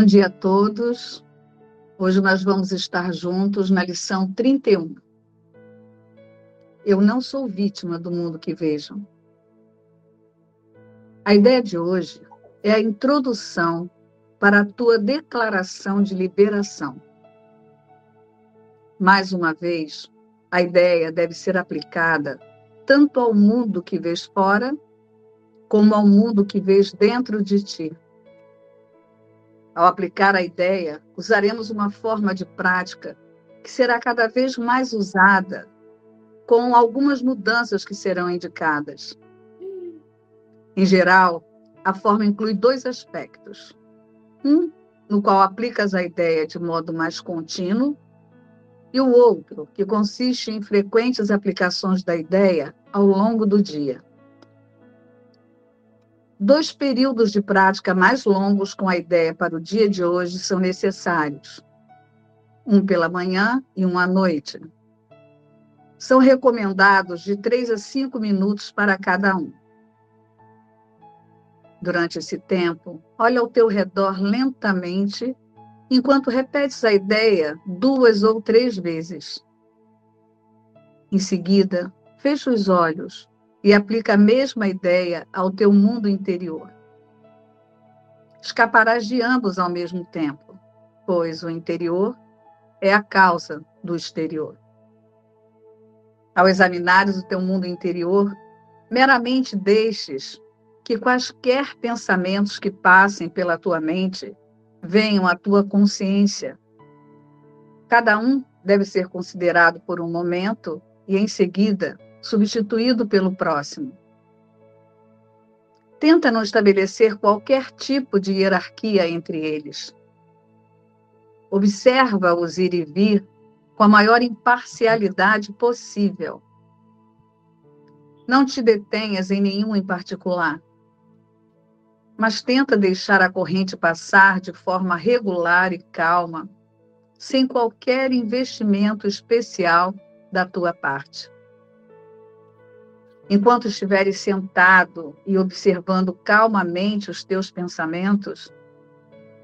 Bom dia a todos. Hoje nós vamos estar juntos na lição 31. Eu não sou vítima do mundo que vejo. A ideia de hoje é a introdução para a tua declaração de liberação. Mais uma vez, a ideia deve ser aplicada tanto ao mundo que vês fora, como ao mundo que vês dentro de ti. Ao aplicar a ideia, usaremos uma forma de prática que será cada vez mais usada, com algumas mudanças que serão indicadas. Em geral, a forma inclui dois aspectos. Um, no qual aplicas a ideia de modo mais contínuo, e o outro, que consiste em frequentes aplicações da ideia ao longo do dia. Dois períodos de prática mais longos com a ideia para o dia de hoje são necessários. Um pela manhã e um à noite. São recomendados de três a cinco minutos para cada um. Durante esse tempo, olha ao teu redor lentamente enquanto repetes a ideia duas ou três vezes. Em seguida, fecha os olhos e aplica a mesma ideia ao teu mundo interior. Escaparás de ambos ao mesmo tempo, pois o interior é a causa do exterior. Ao examinares o teu mundo interior, meramente deixes que quaisquer pensamentos que passem pela tua mente venham à tua consciência. Cada um deve ser considerado por um momento e, em seguida, substituído pelo próximo. Tenta não estabelecer qualquer tipo de hierarquia entre eles. Observa-os ir e vir com a maior imparcialidade possível. Não te detenhas em nenhum em particular mas tenta deixar a corrente passar de forma regular e calma, sem qualquer investimento especial da tua parte. Enquanto estiveres sentado e observando calmamente os teus pensamentos,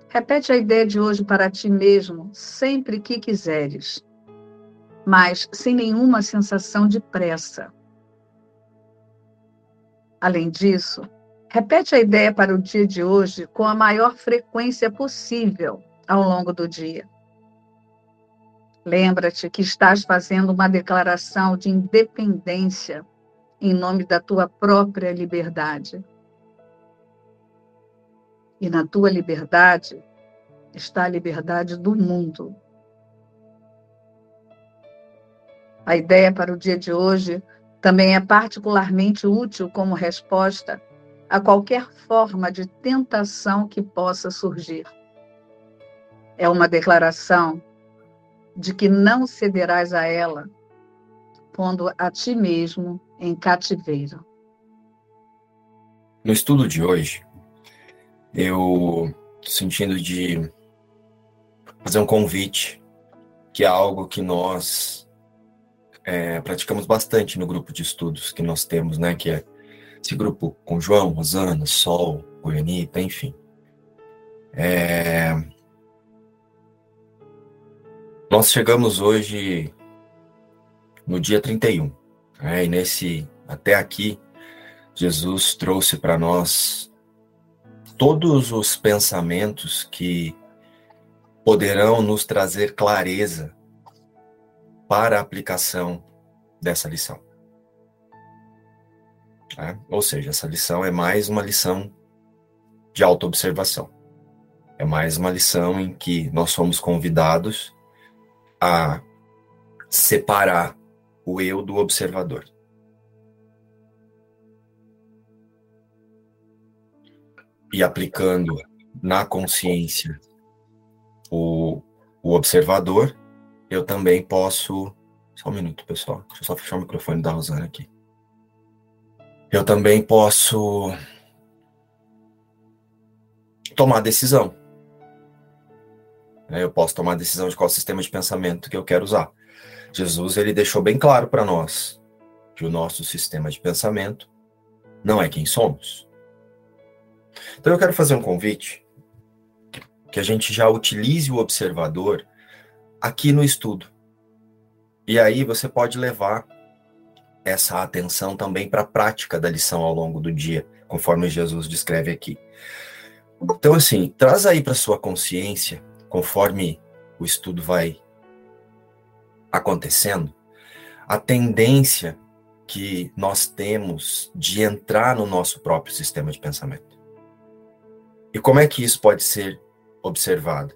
repete a ideia de hoje para ti mesmo sempre que quiseres, mas sem nenhuma sensação de pressa. Além disso, Repete a ideia para o dia de hoje com a maior frequência possível ao longo do dia. Lembra-te que estás fazendo uma declaração de independência em nome da tua própria liberdade. E na tua liberdade está a liberdade do mundo. A ideia para o dia de hoje também é particularmente útil como resposta a qualquer forma de tentação que possa surgir. É uma declaração de que não cederás a ela, pondo a ti mesmo em cativeiro. No estudo de hoje, eu sentindo de fazer um convite, que é algo que nós é, praticamos bastante no grupo de estudos que nós temos, né? Que é esse grupo com João, Rosana, Sol, Goianita, enfim. É... Nós chegamos hoje no dia 31, né? e nesse, até aqui, Jesus trouxe para nós todos os pensamentos que poderão nos trazer clareza para a aplicação dessa lição. Né? Ou seja, essa lição é mais uma lição de autoobservação. É mais uma lição em que nós somos convidados a separar o eu do observador. E aplicando na consciência o, o observador, eu também posso. Só um minuto, pessoal. Deixa eu só fechar o microfone da Rosana aqui. Eu também posso tomar decisão. Eu posso tomar decisão de qual sistema de pensamento que eu quero usar. Jesus ele deixou bem claro para nós que o nosso sistema de pensamento não é quem somos. Então eu quero fazer um convite que a gente já utilize o observador aqui no estudo. E aí você pode levar essa atenção também para a prática da lição ao longo do dia, conforme Jesus descreve aqui. Então, assim, traz aí para sua consciência, conforme o estudo vai acontecendo, a tendência que nós temos de entrar no nosso próprio sistema de pensamento. E como é que isso pode ser observado?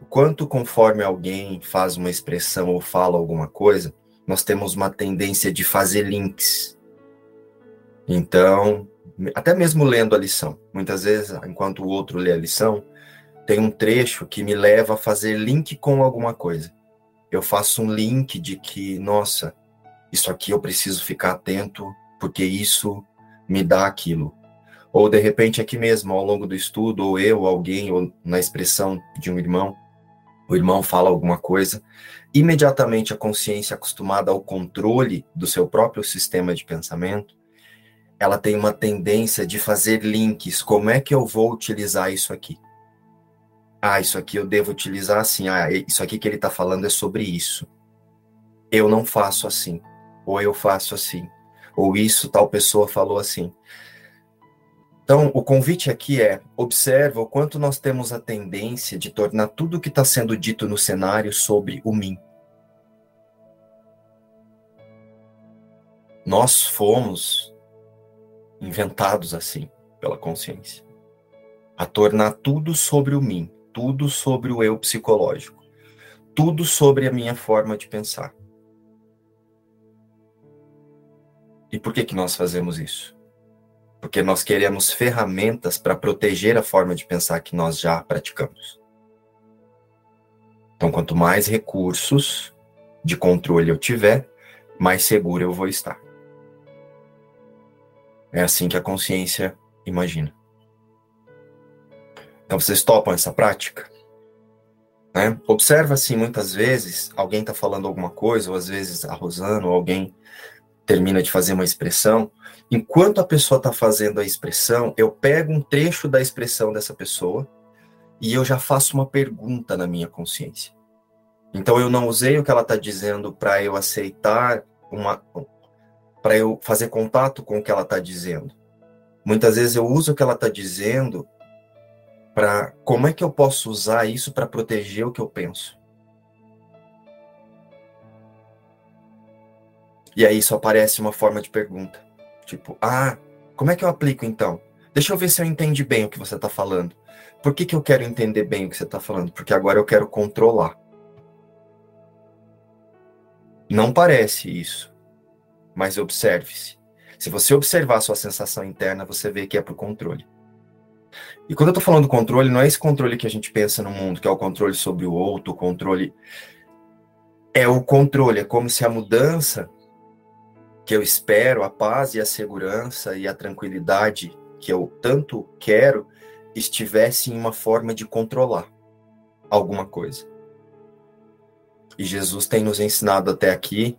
O quanto, conforme alguém faz uma expressão ou fala alguma coisa, nós temos uma tendência de fazer links. Então, até mesmo lendo a lição, muitas vezes, enquanto o outro lê a lição, tem um trecho que me leva a fazer link com alguma coisa. Eu faço um link de que, nossa, isso aqui eu preciso ficar atento, porque isso me dá aquilo. Ou de repente aqui mesmo, ao longo do estudo, ou eu, alguém, ou na expressão de um irmão, o irmão fala alguma coisa, imediatamente a consciência acostumada ao controle do seu próprio sistema de pensamento, ela tem uma tendência de fazer links. Como é que eu vou utilizar isso aqui? Ah, isso aqui eu devo utilizar assim. Ah, isso aqui que ele está falando é sobre isso. Eu não faço assim. Ou eu faço assim. Ou isso tal pessoa falou assim. Então, o convite aqui é: observa o quanto nós temos a tendência de tornar tudo o que está sendo dito no cenário sobre o mim. Nós fomos inventados assim pela consciência a tornar tudo sobre o mim, tudo sobre o eu psicológico, tudo sobre a minha forma de pensar. E por que que nós fazemos isso? porque nós queremos ferramentas para proteger a forma de pensar que nós já praticamos. Então, quanto mais recursos de controle eu tiver, mais seguro eu vou estar. É assim que a consciência imagina. Então, vocês topam essa prática? Né? Observa assim, muitas vezes, alguém está falando alguma coisa, ou às vezes a Rosana, ou alguém termina de fazer uma expressão, enquanto a pessoa está fazendo a expressão, eu pego um trecho da expressão dessa pessoa e eu já faço uma pergunta na minha consciência. Então eu não usei o que ela está dizendo para eu aceitar uma, para eu fazer contato com o que ela está dizendo. Muitas vezes eu uso o que ela está dizendo para como é que eu posso usar isso para proteger o que eu penso. E aí só aparece uma forma de pergunta. Tipo, ah, como é que eu aplico então? Deixa eu ver se eu entendi bem o que você está falando. Por que, que eu quero entender bem o que você está falando? Porque agora eu quero controlar. Não parece isso, mas observe-se. Se você observar sua sensação interna, você vê que é por controle. E quando eu estou falando controle, não é esse controle que a gente pensa no mundo, que é o controle sobre o outro, o controle. É o controle, é como se a mudança que eu espero, a paz e a segurança e a tranquilidade que eu tanto quero, estivesse em uma forma de controlar alguma coisa. E Jesus tem nos ensinado até aqui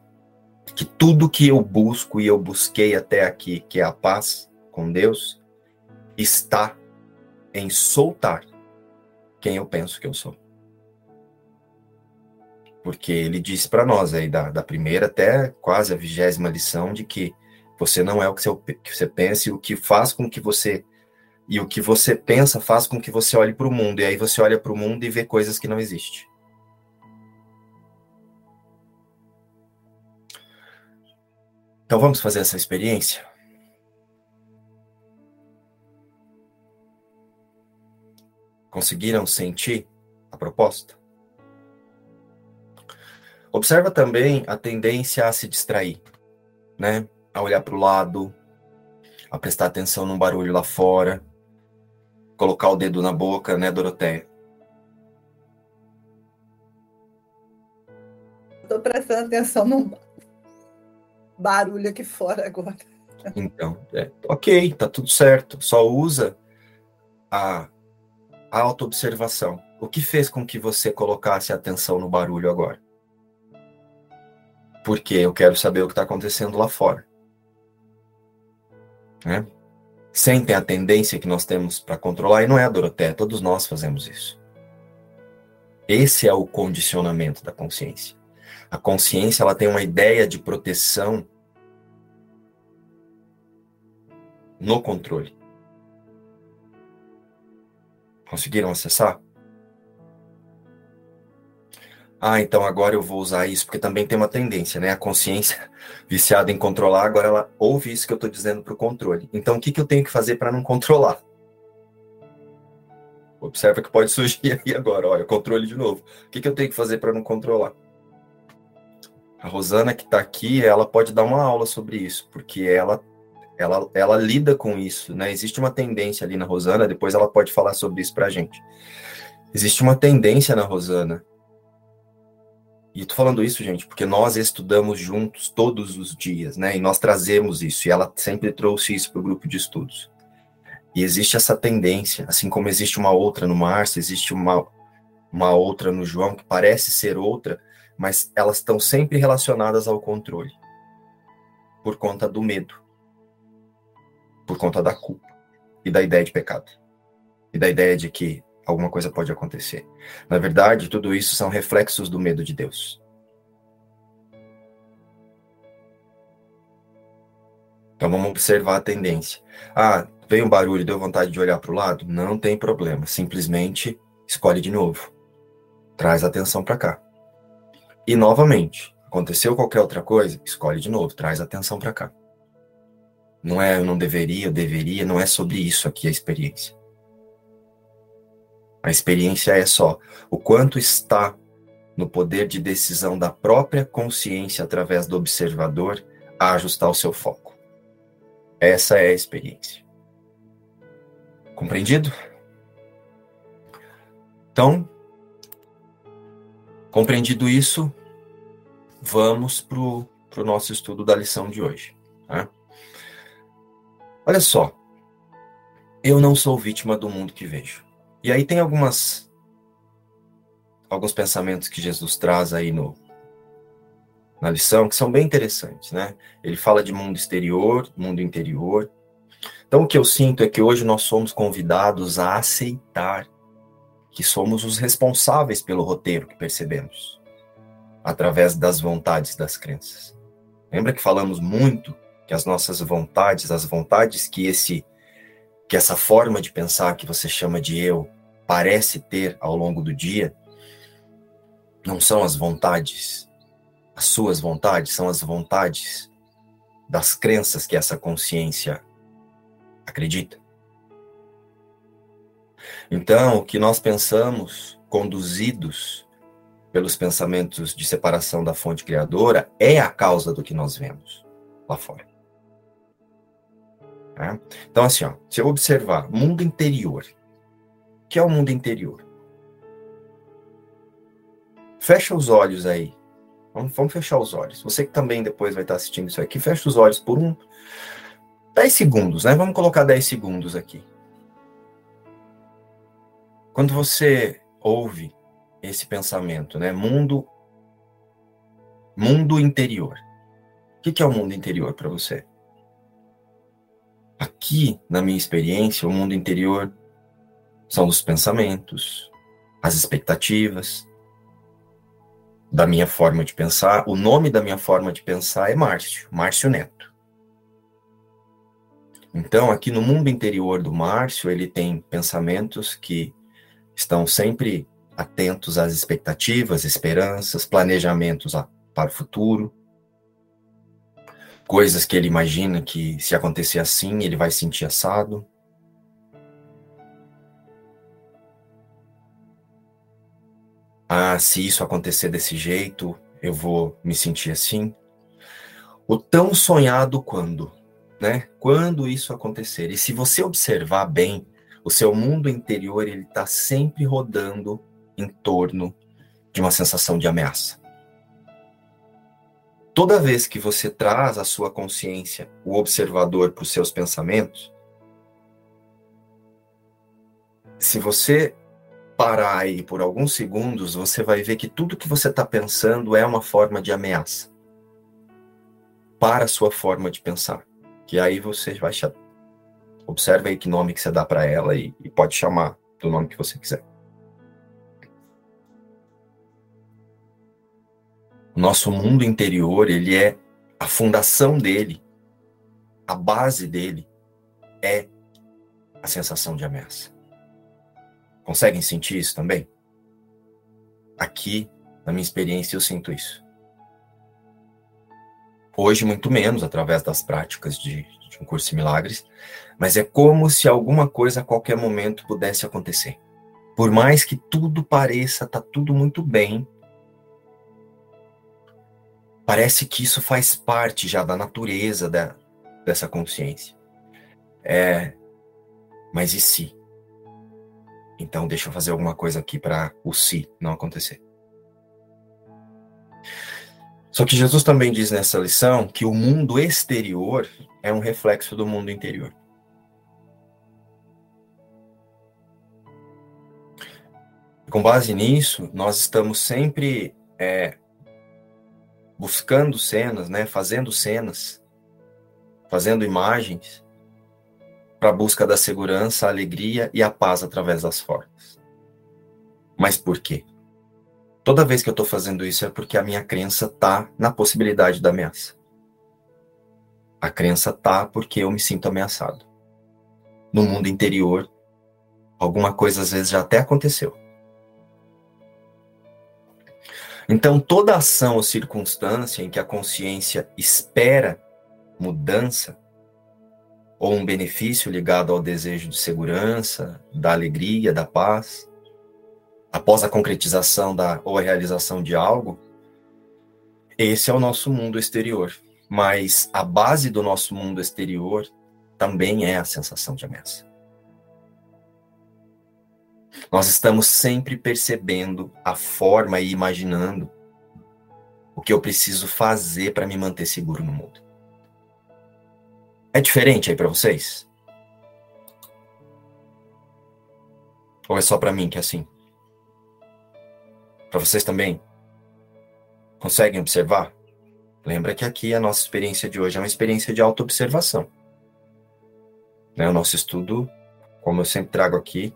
que tudo que eu busco e eu busquei até aqui, que é a paz com Deus, está em soltar quem eu penso que eu sou porque ele disse para nós aí da, da primeira até quase a vigésima lição de que você não é o que você, que você pensa e o que faz com que você e o que você pensa faz com que você olhe para o mundo e aí você olha para o mundo e vê coisas que não existem. Então vamos fazer essa experiência? Conseguiram sentir a proposta? Observa também a tendência a se distrair, né? A olhar para o lado, a prestar atenção num barulho lá fora, colocar o dedo na boca, né, Doroteia? Estou prestando atenção num barulho aqui fora agora. Então, é, ok, tá tudo certo. Só usa a, a autoobservação. O que fez com que você colocasse atenção no barulho agora? porque eu quero saber o que está acontecendo lá fora. Né? Sentem a tendência que nós temos para controlar, e não é a Doroteia, todos nós fazemos isso. Esse é o condicionamento da consciência. A consciência ela tem uma ideia de proteção no controle. Conseguiram acessar? Ah, então agora eu vou usar isso, porque também tem uma tendência, né? A consciência viciada em controlar, agora ela ouve isso que eu estou dizendo para o controle. Então, o que, que eu tenho que fazer para não controlar? Observa que pode surgir aí agora, olha, controle de novo. O que, que eu tenho que fazer para não controlar? A Rosana que está aqui, ela pode dar uma aula sobre isso, porque ela, ela, ela lida com isso, né? Existe uma tendência ali na Rosana, depois ela pode falar sobre isso para a gente. Existe uma tendência na Rosana e tô falando isso, gente, porque nós estudamos juntos todos os dias, né? E nós trazemos isso, e ela sempre trouxe isso para o grupo de estudos. E existe essa tendência, assim como existe uma outra no Márcio, existe uma, uma outra no João, que parece ser outra, mas elas estão sempre relacionadas ao controle. Por conta do medo. Por conta da culpa. E da ideia de pecado. E da ideia de que alguma coisa pode acontecer. Na verdade, tudo isso são reflexos do medo de Deus. Então vamos observar a tendência. Ah, veio um barulho, deu vontade de olhar para o lado? Não tem problema. Simplesmente escolhe de novo. Traz atenção para cá. E novamente, aconteceu qualquer outra coisa? Escolhe de novo, traz atenção para cá. Não é eu não deveria, eu deveria, não é sobre isso aqui a experiência. A experiência é só o quanto está no poder de decisão da própria consciência através do observador a ajustar o seu foco. Essa é a experiência. Compreendido? Então, compreendido isso, vamos para o nosso estudo da lição de hoje. Tá? Olha só, eu não sou vítima do mundo que vejo. E aí tem algumas alguns pensamentos que Jesus traz aí no na lição que são bem interessantes, né? Ele fala de mundo exterior, mundo interior. Então o que eu sinto é que hoje nós somos convidados a aceitar que somos os responsáveis pelo roteiro que percebemos através das vontades das crenças. Lembra que falamos muito que as nossas vontades, as vontades que esse que essa forma de pensar que você chama de eu parece ter ao longo do dia não são as vontades, as suas vontades, são as vontades das crenças que essa consciência acredita. Então, o que nós pensamos, conduzidos pelos pensamentos de separação da fonte criadora, é a causa do que nós vemos lá fora. É? Então, assim, ó, se eu observar mundo interior, que é o mundo interior. Fecha os olhos aí. Vamos, vamos, fechar os olhos. Você que também depois vai estar assistindo isso aqui, fecha os olhos por um 10 segundos, né? Vamos colocar 10 segundos aqui. Quando você ouve esse pensamento, né? Mundo mundo interior. O que é o mundo interior para você? Aqui, na minha experiência, o mundo interior são os pensamentos, as expectativas da minha forma de pensar. O nome da minha forma de pensar é Márcio, Márcio Neto. Então, aqui no mundo interior do Márcio, ele tem pensamentos que estão sempre atentos às expectativas, esperanças, planejamentos para o futuro, coisas que ele imagina que se acontecer assim, ele vai sentir assado. ah, se isso acontecer desse jeito, eu vou me sentir assim. O tão sonhado quando, né? Quando isso acontecer. E se você observar bem, o seu mundo interior ele está sempre rodando em torno de uma sensação de ameaça. Toda vez que você traz a sua consciência, o observador, para os seus pensamentos, se você parar aí por alguns segundos, você vai ver que tudo que você está pensando é uma forma de ameaça para a sua forma de pensar. Que aí você vai observe aí que nome que você dá para ela e, e pode chamar do nome que você quiser. Nosso mundo interior, ele é a fundação dele, a base dele é a sensação de ameaça. Conseguem sentir isso também? Aqui, na minha experiência, eu sinto isso. Hoje, muito menos, através das práticas de, de um curso de milagres, mas é como se alguma coisa a qualquer momento pudesse acontecer. Por mais que tudo pareça, tá tudo muito bem, parece que isso faz parte já da natureza da, dessa consciência. É, mas e se? Então deixa eu fazer alguma coisa aqui para o se não acontecer. Só que Jesus também diz nessa lição que o mundo exterior é um reflexo do mundo interior. Com base nisso, nós estamos sempre é, buscando cenas, né, fazendo cenas, fazendo imagens para a busca da segurança, a alegria e a paz através das formas. Mas por quê? Toda vez que eu estou fazendo isso é porque a minha crença está na possibilidade da ameaça. A crença tá porque eu me sinto ameaçado. No mundo interior, alguma coisa às vezes já até aconteceu. Então, toda ação ou circunstância em que a consciência espera mudança ou um benefício ligado ao desejo de segurança, da alegria, da paz, após a concretização da ou a realização de algo, esse é o nosso mundo exterior. Mas a base do nosso mundo exterior também é a sensação de ameaça. Nós estamos sempre percebendo a forma e imaginando o que eu preciso fazer para me manter seguro no mundo. É diferente aí para vocês? Ou é só para mim que é assim? Para vocês também? Conseguem observar? Lembra que aqui a nossa experiência de hoje é uma experiência de autoobservação. Né? O nosso estudo, como eu sempre trago aqui,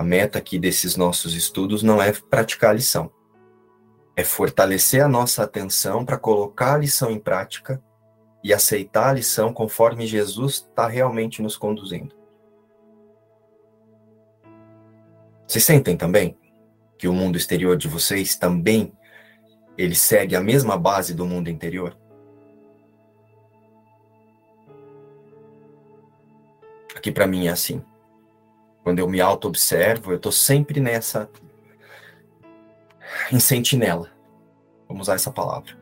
a meta aqui desses nossos estudos não é praticar a lição. É fortalecer a nossa atenção para colocar a lição em prática e aceitar a lição conforme Jesus está realmente nos conduzindo. Vocês sentem também que o mundo exterior de vocês também ele segue a mesma base do mundo interior? Aqui para mim é assim. Quando eu me auto-observo, eu estou sempre nessa. em sentinela. Vamos usar essa palavra.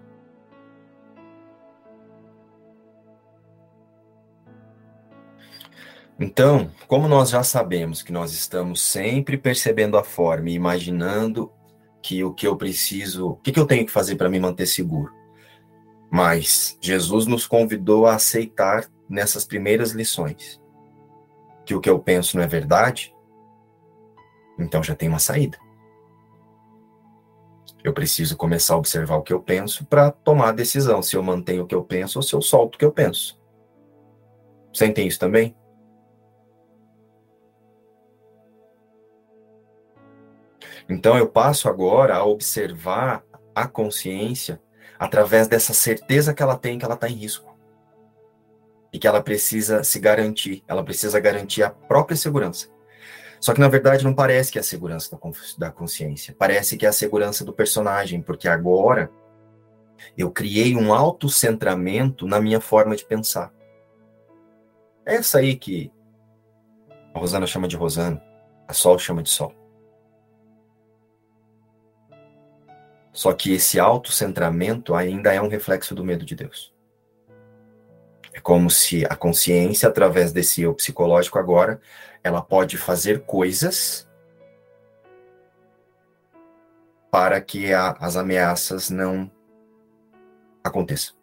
Então, como nós já sabemos que nós estamos sempre percebendo a forma e imaginando que o que eu preciso, o que, que eu tenho que fazer para me manter seguro, mas Jesus nos convidou a aceitar nessas primeiras lições que o que eu penso não é verdade, então já tem uma saída. Eu preciso começar a observar o que eu penso para tomar a decisão se eu mantenho o que eu penso ou se eu solto o que eu penso. Sentem isso também? Então eu passo agora a observar a consciência através dessa certeza que ela tem que ela está em risco e que ela precisa se garantir, ela precisa garantir a própria segurança. Só que na verdade não parece que é a segurança da consciência, parece que é a segurança do personagem, porque agora eu criei um autocentramento na minha forma de pensar. É essa aí que a Rosana chama de Rosana, a Sol chama de Sol. Só que esse autocentramento ainda é um reflexo do medo de Deus. É como se a consciência, através desse eu psicológico agora, ela pode fazer coisas para que a, as ameaças não aconteçam.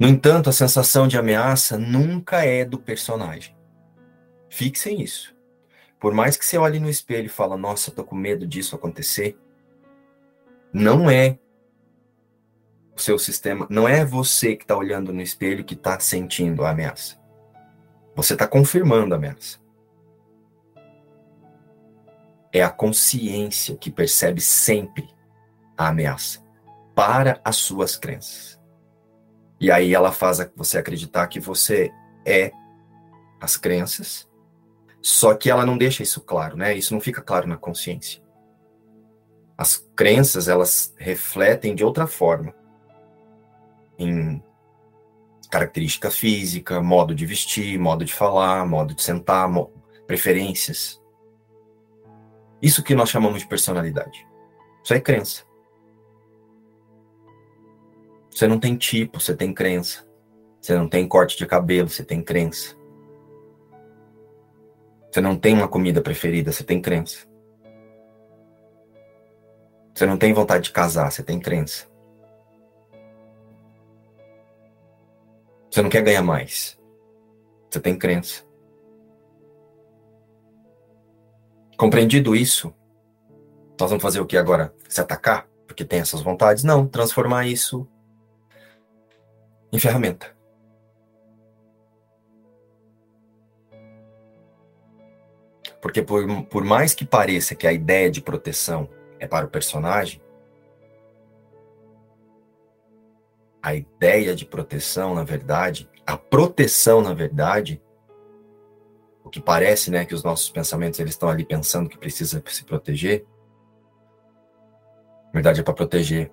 No entanto, a sensação de ameaça nunca é do personagem. Fixem isso. Por mais que você olhe no espelho e fale, nossa, tô com medo disso acontecer, não é seu sistema. Não é você que está olhando no espelho que está sentindo a ameaça. Você está confirmando a ameaça. é a consciência que percebe sempre a ameaça para as suas crenças. E aí ela faz você acreditar que você é as crenças, só que ela não deixa isso claro, né? Isso não fica claro na consciência. As crenças, elas refletem de outra forma em característica física, modo de vestir, modo de falar, modo de sentar, preferências. Isso que nós chamamos de personalidade. Isso é crença. Você não tem tipo, você tem crença. Você não tem corte de cabelo, você tem crença. Você não tem uma comida preferida, você tem crença. Você não tem vontade de casar, você tem crença. Você não quer ganhar mais. Você tem crença. Compreendido isso, nós vamos fazer o que agora? Se atacar? Porque tem essas vontades? Não, transformar isso em ferramenta. Porque por, por mais que pareça que a ideia de proteção é para o personagem, a ideia de proteção, na verdade, a proteção, na verdade, o que parece, né, que os nossos pensamentos eles estão ali pensando que precisa se proteger, na verdade é para proteger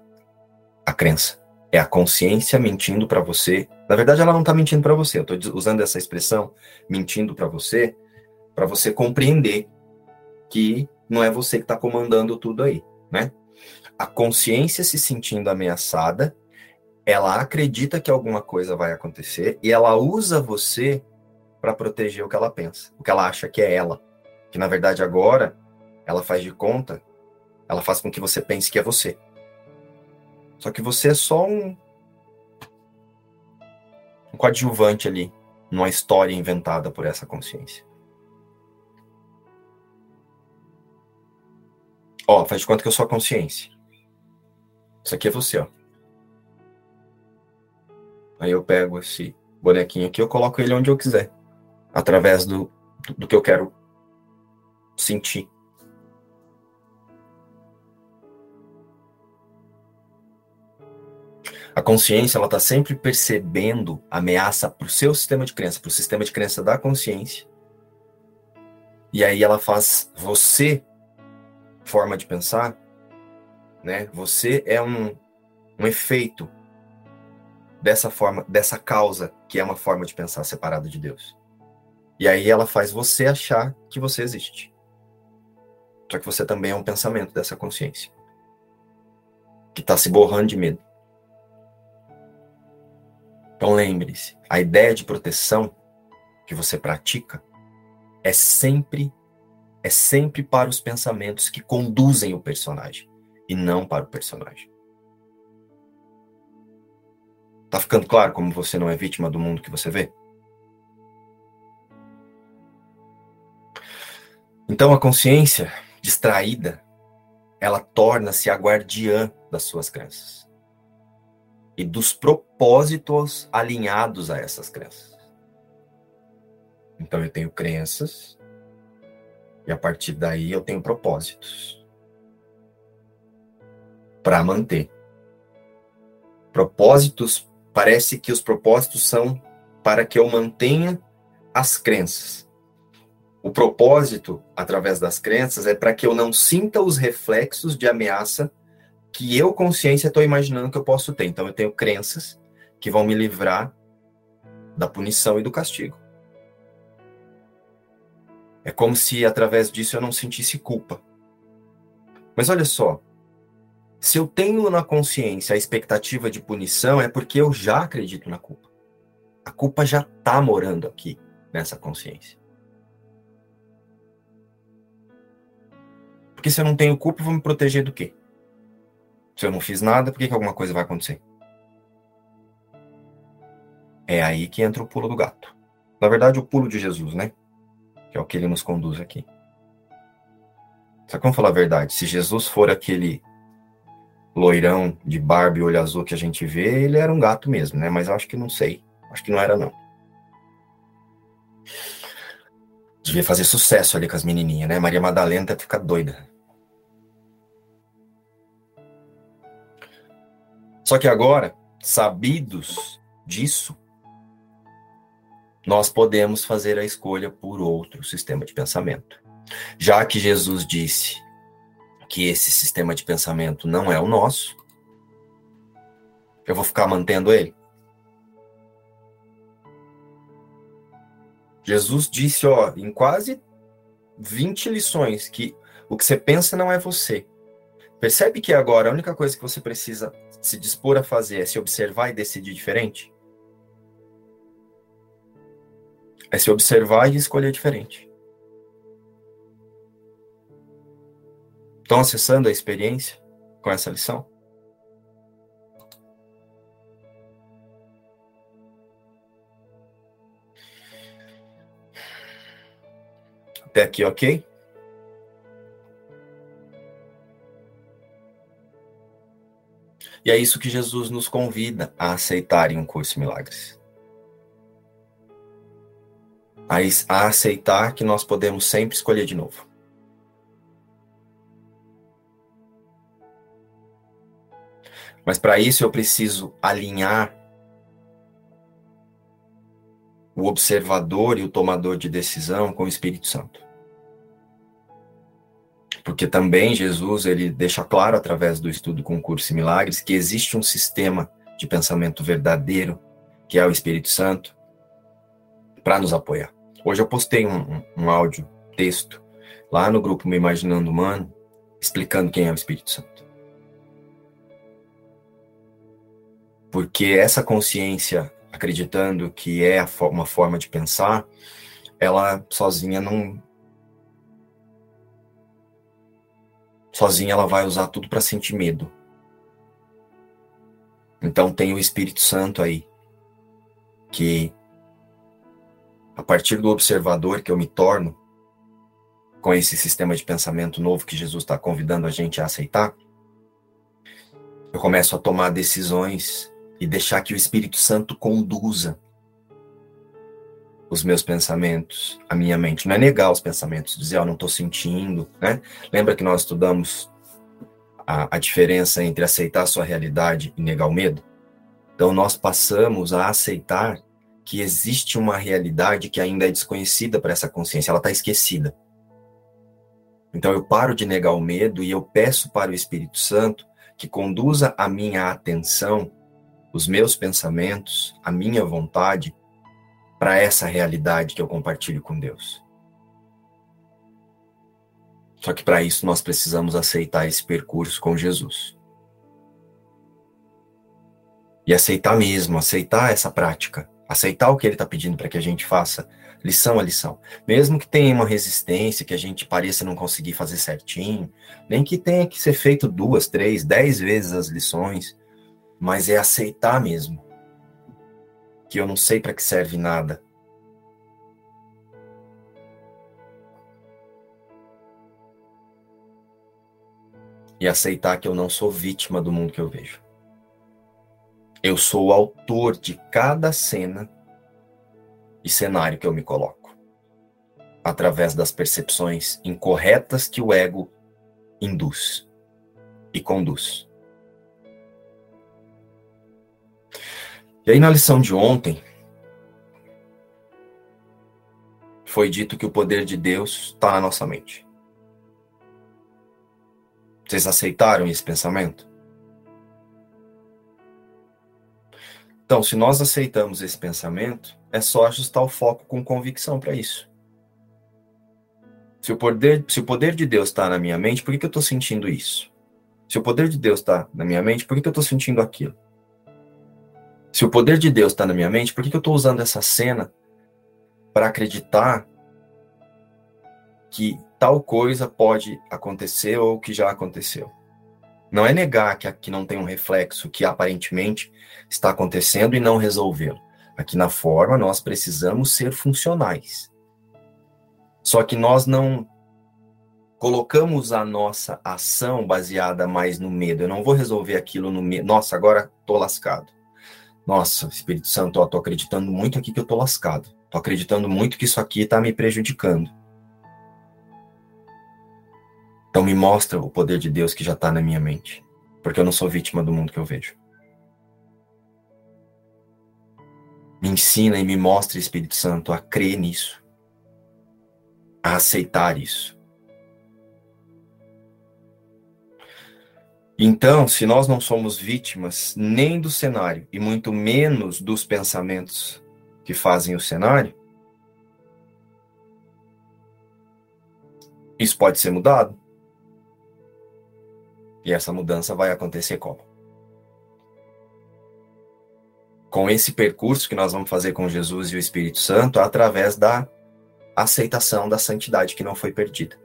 a crença. É a consciência mentindo para você. Na verdade, ela não está mentindo para você. Eu estou usando essa expressão, mentindo para você, para você compreender que não é você que está comandando tudo aí, né? A consciência se sentindo ameaçada, ela acredita que alguma coisa vai acontecer e ela usa você para proteger o que ela pensa, o que ela acha que é ela. Que na verdade agora ela faz de conta, ela faz com que você pense que é você. Só que você é só um, um coadjuvante ali numa história inventada por essa consciência. Ó, faz de conta que eu sou a consciência. Isso aqui é você, ó. Aí eu pego esse bonequinho aqui, eu coloco ele onde eu quiser. Através do, do que eu quero sentir. A consciência, ela está sempre percebendo ameaça para o seu sistema de crença, para o sistema de crença da consciência. E aí ela faz você forma de pensar, né? Você é um, um efeito dessa forma, dessa causa que é uma forma de pensar separada de Deus. E aí ela faz você achar que você existe. Só que você também é um pensamento dessa consciência que está se borrando de medo. Então lembre-se, a ideia de proteção que você pratica é sempre é sempre para os pensamentos que conduzem o personagem e não para o personagem. Tá ficando claro como você não é vítima do mundo que você vê? Então a consciência distraída, ela torna-se a guardiã das suas crenças e dos propósitos alinhados a essas crenças. Então eu tenho crenças e a partir daí eu tenho propósitos para manter. Propósitos, parece que os propósitos são para que eu mantenha as crenças. O propósito, através das crenças, é para que eu não sinta os reflexos de ameaça que eu, consciência, estou imaginando que eu posso ter. Então, eu tenho crenças que vão me livrar da punição e do castigo. É como se através disso eu não sentisse culpa. Mas olha só, se eu tenho na consciência a expectativa de punição, é porque eu já acredito na culpa. A culpa já está morando aqui, nessa consciência. Porque se eu não tenho culpa, eu vou me proteger do quê? Se eu não fiz nada, por que, que alguma coisa vai acontecer? É aí que entra o pulo do gato. Na verdade, o pulo de Jesus, né? que é o que ele nos conduz aqui. Só que vamos falar a verdade, se Jesus for aquele loirão de barba e olho azul que a gente vê, ele era um gato mesmo, né? Mas eu acho que não sei. Acho que não era, não. Devia fazer sucesso ali com as menininhas, né? Maria Madalena deve ficar doida. Só que agora, sabidos disso, nós podemos fazer a escolha por outro sistema de pensamento. Já que Jesus disse que esse sistema de pensamento não é o nosso, eu vou ficar mantendo ele? Jesus disse, ó, em quase 20 lições, que o que você pensa não é você. Percebe que agora a única coisa que você precisa se dispor a fazer é se observar e decidir diferente? É se observar e escolher diferente. Estão acessando a experiência com essa lição? Até aqui, ok? E é isso que Jesus nos convida a aceitar em um curso milagres. A, aceitar que nós podemos sempre escolher de novo. Mas para isso eu preciso alinhar o observador e o tomador de decisão com o Espírito Santo. Porque também Jesus ele deixa claro através do estudo com curso e milagres que existe um sistema de pensamento verdadeiro, que é o Espírito Santo, para nos apoiar. Hoje eu postei um, um, um áudio, texto, lá no grupo Me Imaginando Humano, explicando quem é o Espírito Santo. Porque essa consciência acreditando que é uma forma de pensar, ela sozinha não. Sozinha ela vai usar tudo para sentir medo. Então tem o Espírito Santo aí, que a partir do observador que eu me torno, com esse sistema de pensamento novo que Jesus está convidando a gente a aceitar, eu começo a tomar decisões e deixar que o Espírito Santo conduza os meus pensamentos, a minha mente. Não é negar os pensamentos, dizer, ó, oh, não estou sentindo, né? Lembra que nós estudamos a, a diferença entre aceitar a sua realidade e negar o medo? Então, nós passamos a aceitar que existe uma realidade que ainda é desconhecida para essa consciência, ela está esquecida. Então, eu paro de negar o medo e eu peço para o Espírito Santo que conduza a minha atenção os meus pensamentos, a minha vontade para essa realidade que eu compartilho com Deus. Só que para isso nós precisamos aceitar esse percurso com Jesus. E aceitar mesmo, aceitar essa prática, aceitar o que ele está pedindo para que a gente faça, lição a lição. Mesmo que tenha uma resistência, que a gente pareça não conseguir fazer certinho, nem que tenha que ser feito duas, três, dez vezes as lições, mas é aceitar mesmo que eu não sei para que serve nada. E aceitar que eu não sou vítima do mundo que eu vejo. Eu sou o autor de cada cena e cenário que eu me coloco, através das percepções incorretas que o ego induz e conduz. E aí, na lição de ontem, foi dito que o poder de Deus está na nossa mente. Vocês aceitaram esse pensamento? Então, se nós aceitamos esse pensamento, é só ajustar o foco com convicção para isso. Se o, poder, se o poder de Deus está na minha mente, por que, que eu estou sentindo isso? Se o poder de Deus está na minha mente, por que, que eu estou sentindo aquilo? Se o poder de Deus está na minha mente, por que, que eu estou usando essa cena para acreditar que tal coisa pode acontecer ou que já aconteceu? Não é negar que aqui não tem um reflexo que aparentemente está acontecendo e não resolvê-lo. Aqui na forma nós precisamos ser funcionais. Só que nós não colocamos a nossa ação baseada mais no medo. Eu não vou resolver aquilo no medo. Nossa, agora estou lascado. Nossa, Espírito Santo, eu tô acreditando muito aqui que eu tô lascado. Tô acreditando muito que isso aqui está me prejudicando. Então me mostra o poder de Deus que já está na minha mente, porque eu não sou vítima do mundo que eu vejo. Me ensina e me mostra, Espírito Santo, a crer nisso, a aceitar isso. Então, se nós não somos vítimas nem do cenário e muito menos dos pensamentos que fazem o cenário, isso pode ser mudado. E essa mudança vai acontecer como? Com esse percurso que nós vamos fazer com Jesus e o Espírito Santo, através da aceitação da santidade que não foi perdida,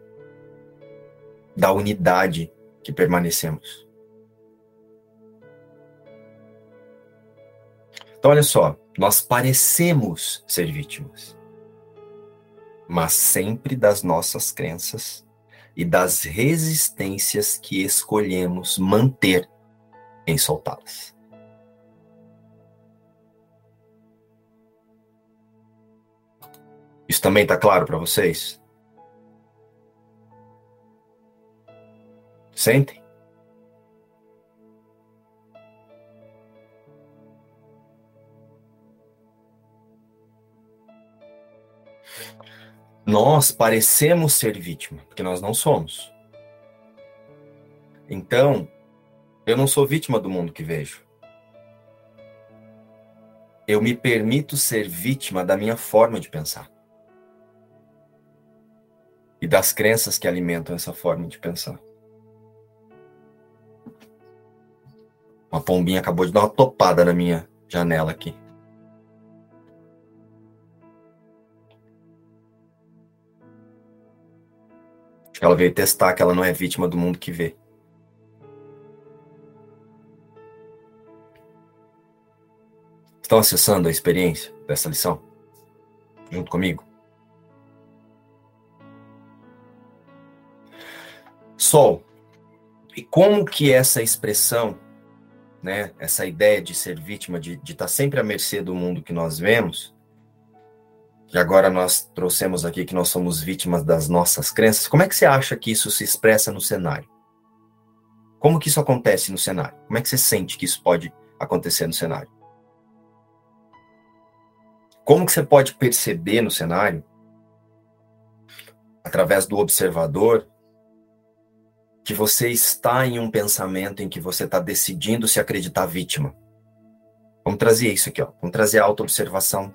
da unidade que permanecemos. Então, olha só, nós parecemos ser vítimas, mas sempre das nossas crenças e das resistências que escolhemos manter em soltá-las. Isso também está claro para vocês? Sentem? Nós parecemos ser vítima, porque nós não somos. Então, eu não sou vítima do mundo que vejo. Eu me permito ser vítima da minha forma de pensar. E das crenças que alimentam essa forma de pensar. Uma pombinha acabou de dar uma topada na minha janela aqui. Ela veio testar que ela não é vítima do mundo que vê. Estão acessando a experiência dessa lição? Junto comigo? Sol. E como que essa expressão, né, essa ideia de ser vítima, de, estar sempre à mercê do mundo que nós vemos, que agora nós trouxemos aqui que nós somos vítimas das nossas crenças, como é que você acha que isso se expressa no cenário? Como que isso acontece no cenário? Como é que você sente que isso pode acontecer no cenário? Como que você pode perceber no cenário, através do observador, que você está em um pensamento em que você está decidindo se acreditar vítima? Vamos trazer isso aqui, ó. Vamos trazer a autoobservação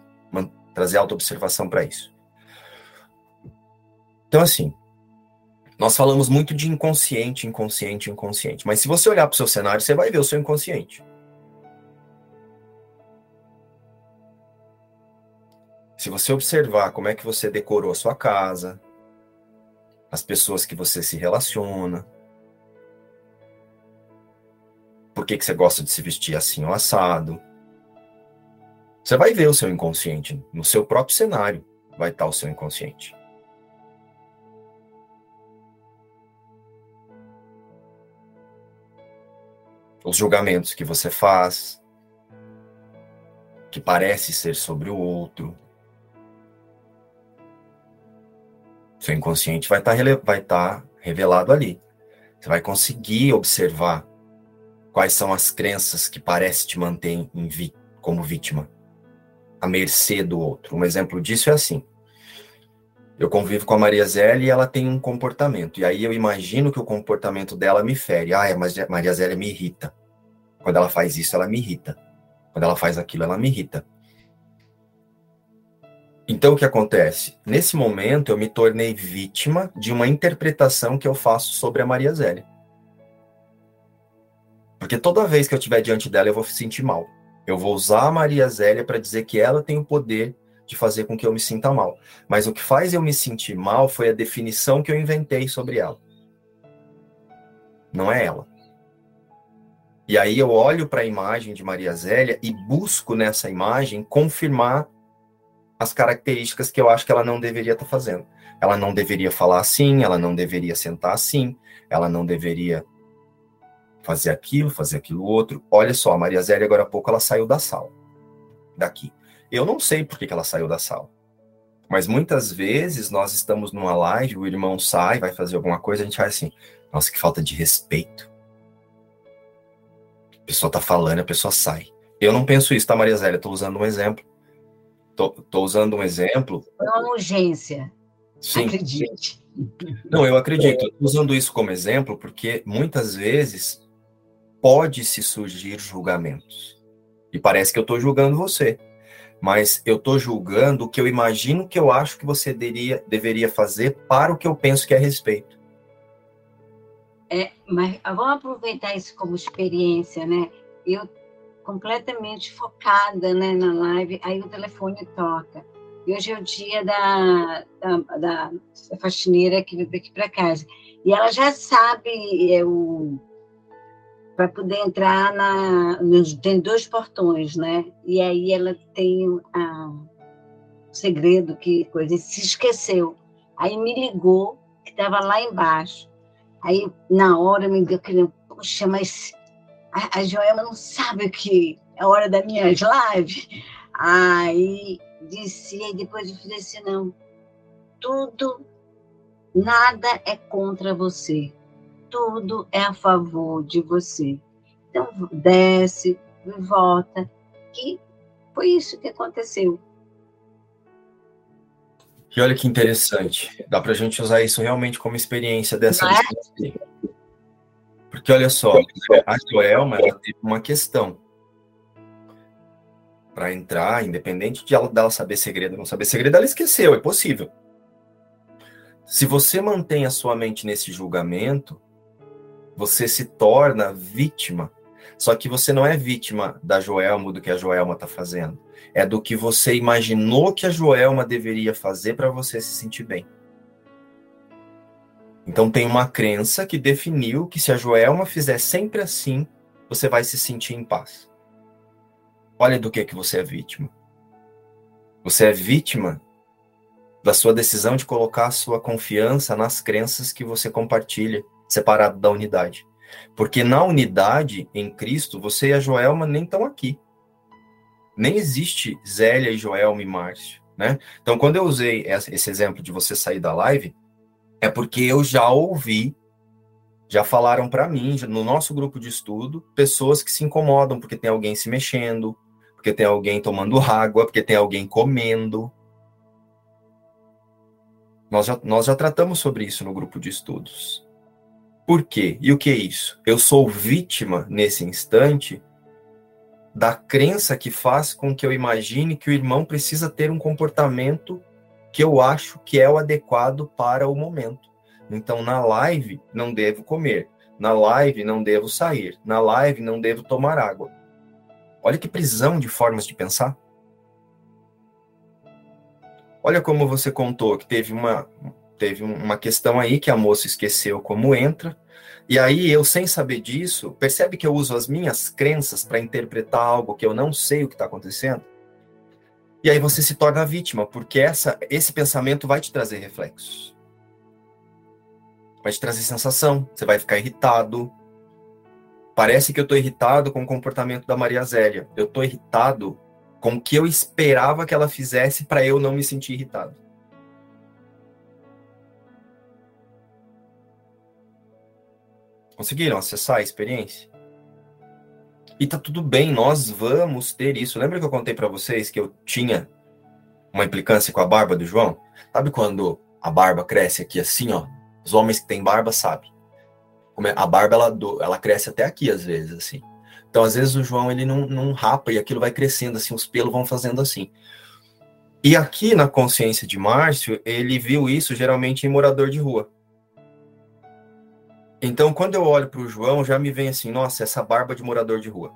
trazer autoobservação para isso. Então, assim, nós falamos muito de inconsciente, inconsciente, inconsciente. Mas se você olhar para o seu cenário, você vai ver o seu inconsciente. Se você observar como é que você decorou a sua casa, as pessoas que você se relaciona, por que, que você gosta de se vestir assim ou assado, você vai ver o seu inconsciente. No seu próprio cenário vai estar o seu inconsciente. Os julgamentos que você faz, que parece ser sobre o outro. Seu inconsciente vai estar, vai estar revelado ali. Você vai conseguir observar quais são as crenças que parecem te manter em, como vítima à mercê do outro. Um exemplo disso é assim. Eu convivo com a Maria Zélia e ela tem um comportamento. E aí eu imagino que o comportamento dela me fere. Ah, mas Maria Zélia me irrita. Quando ela faz isso, ela me irrita. Quando ela faz aquilo, ela me irrita. Então o que acontece? Nesse momento eu me tornei vítima de uma interpretação que eu faço sobre a Maria Zélia. Porque toda vez que eu estiver diante dela, eu vou sentir mal. Eu vou usar a Maria Zélia para dizer que ela tem o poder de fazer com que eu me sinta mal. Mas o que faz eu me sentir mal foi a definição que eu inventei sobre ela. Não é ela. E aí eu olho para a imagem de Maria Zélia e busco nessa imagem confirmar as características que eu acho que ela não deveria estar tá fazendo. Ela não deveria falar assim, ela não deveria sentar assim, ela não deveria fazer aquilo, fazer aquilo outro. Olha só, a Maria Zélia, agora há pouco, ela saiu da sala. Daqui. Eu não sei por que, que ela saiu da sala. Mas muitas vezes nós estamos numa live, o irmão sai, vai fazer alguma coisa, a gente vai assim, nossa, que falta de respeito. A pessoa tá falando, a pessoa sai. Eu não penso isso, tá, Maria Zélia? Estou usando um exemplo. Estou usando um exemplo. É uma urgência. Sim. Acredite. Não, eu acredito. Estou usando isso como exemplo porque muitas vezes pode-se surgir julgamentos. E parece que eu estou julgando você. Mas eu estou julgando o que eu imagino que eu acho que você deveria, deveria fazer para o que eu penso que é respeito. É, mas vamos aproveitar isso como experiência, né? Eu completamente focada né, na live, aí o telefone toca. E hoje é o dia da, da, da, faxineira que veio aqui para casa. E ela já sabe é, o, para poder entrar na. Tem dois portões, né? E aí ela tem o segredo que coisa, se esqueceu. Aí me ligou, que estava lá embaixo. Aí, na hora, me deu aquele. Poxa, mas a, a Joelma não sabe que é hora da minha live. Aí disse, e depois eu falei assim: não, tudo, nada é contra você tudo é a favor de você. Então, desce, volta. E foi isso que aconteceu. E olha que interessante. Dá para a gente usar isso realmente como experiência dessa é? Porque olha só, a Joelma ela teve uma questão para entrar, independente de ela, dela saber segredo ou não saber segredo, ela esqueceu, é possível. Se você mantém a sua mente nesse julgamento, você se torna vítima. Só que você não é vítima da Joelma, do que a Joelma está fazendo. É do que você imaginou que a Joelma deveria fazer para você se sentir bem. Então tem uma crença que definiu que se a Joelma fizer sempre assim, você vai se sentir em paz. Olha do que que você é vítima. Você é vítima da sua decisão de colocar a sua confiança nas crenças que você compartilha separado da unidade. Porque na unidade, em Cristo, você e a Joelma nem estão aqui. Nem existe Zélia e Joelma e Márcio, né? Então, quando eu usei esse exemplo de você sair da live, é porque eu já ouvi, já falaram para mim, no nosso grupo de estudo, pessoas que se incomodam porque tem alguém se mexendo, porque tem alguém tomando água, porque tem alguém comendo. Nós já, nós já tratamos sobre isso no grupo de estudos. Por quê? E o que é isso? Eu sou vítima, nesse instante, da crença que faz com que eu imagine que o irmão precisa ter um comportamento que eu acho que é o adequado para o momento. Então, na live, não devo comer. Na live, não devo sair. Na live, não devo tomar água. Olha que prisão de formas de pensar. Olha como você contou que teve uma, teve uma questão aí que a moça esqueceu como entra, e aí eu, sem saber disso, percebe que eu uso as minhas crenças para interpretar algo que eu não sei o que está acontecendo? E aí você se torna vítima, porque essa, esse pensamento vai te trazer reflexos. Vai te trazer sensação, você vai ficar irritado. Parece que eu estou irritado com o comportamento da Maria Zélia. Eu estou irritado com o que eu esperava que ela fizesse para eu não me sentir irritado. Conseguiram acessar a experiência? E tá tudo bem, nós vamos ter isso. Lembra que eu contei para vocês que eu tinha uma implicância com a barba do João? Sabe quando a barba cresce aqui assim, ó? Os homens que têm barba sabem. É, a barba ela, ela cresce até aqui às vezes, assim. Então, às vezes o João ele não, não rapa e aquilo vai crescendo assim, os pelos vão fazendo assim. E aqui na consciência de Márcio, ele viu isso geralmente em morador de rua. Então, quando eu olho para o João, já me vem assim, nossa, essa barba de morador de rua.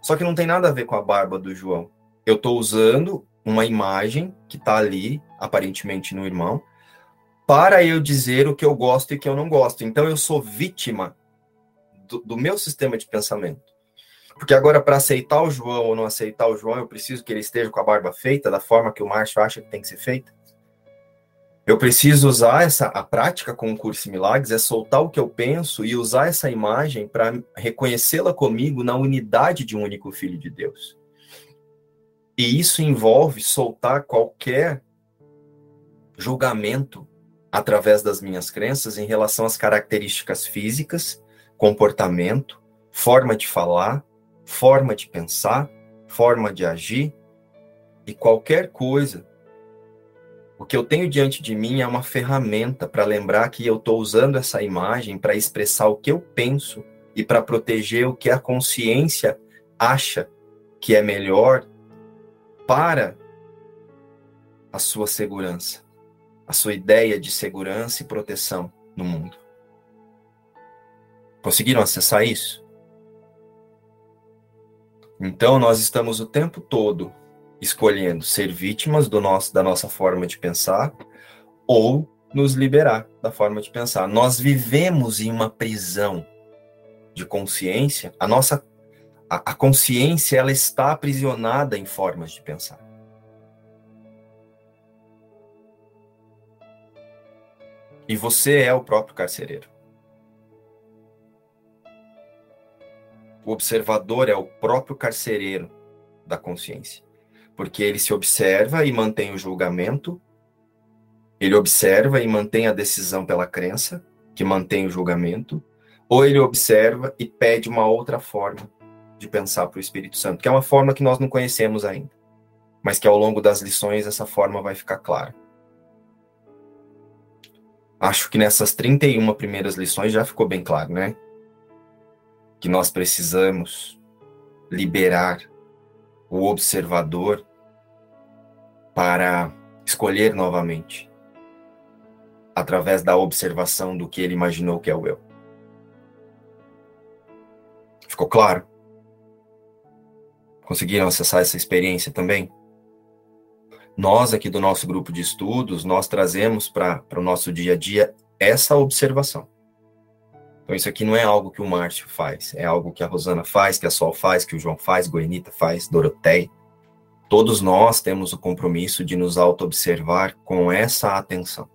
Só que não tem nada a ver com a barba do João. Eu estou usando uma imagem que está ali, aparentemente no irmão, para eu dizer o que eu gosto e o que eu não gosto. Então, eu sou vítima do, do meu sistema de pensamento. Porque agora, para aceitar o João ou não aceitar o João, eu preciso que ele esteja com a barba feita da forma que o Márcio acha que tem que ser feita. Eu preciso usar essa a prática com o curso milagres é soltar o que eu penso e usar essa imagem para reconhecê-la comigo na unidade de um único filho de Deus. E isso envolve soltar qualquer julgamento através das minhas crenças em relação às características físicas, comportamento, forma de falar, forma de pensar, forma de agir e qualquer coisa. O que eu tenho diante de mim é uma ferramenta para lembrar que eu estou usando essa imagem para expressar o que eu penso e para proteger o que a consciência acha que é melhor para a sua segurança, a sua ideia de segurança e proteção no mundo. Conseguiram acessar isso? Então nós estamos o tempo todo escolhendo ser vítimas do nosso da nossa forma de pensar ou nos liberar da forma de pensar. Nós vivemos em uma prisão de consciência. A nossa a, a consciência ela está aprisionada em formas de pensar. E você é o próprio carcereiro. O observador é o próprio carcereiro da consciência. Porque ele se observa e mantém o julgamento, ele observa e mantém a decisão pela crença, que mantém o julgamento, ou ele observa e pede uma outra forma de pensar para o Espírito Santo, que é uma forma que nós não conhecemos ainda, mas que ao longo das lições essa forma vai ficar clara. Acho que nessas 31 primeiras lições já ficou bem claro, né? Que nós precisamos liberar o observador para escolher novamente, através da observação do que ele imaginou que é o eu. Ficou claro? Conseguiram acessar essa experiência também? Nós aqui do nosso grupo de estudos, nós trazemos para o nosso dia a dia essa observação. Então isso aqui não é algo que o Márcio faz, é algo que a Rosana faz, que a Sol faz, que o João faz, Goenita faz, Doroteia. Todos nós temos o compromisso de nos auto-observar com essa atenção.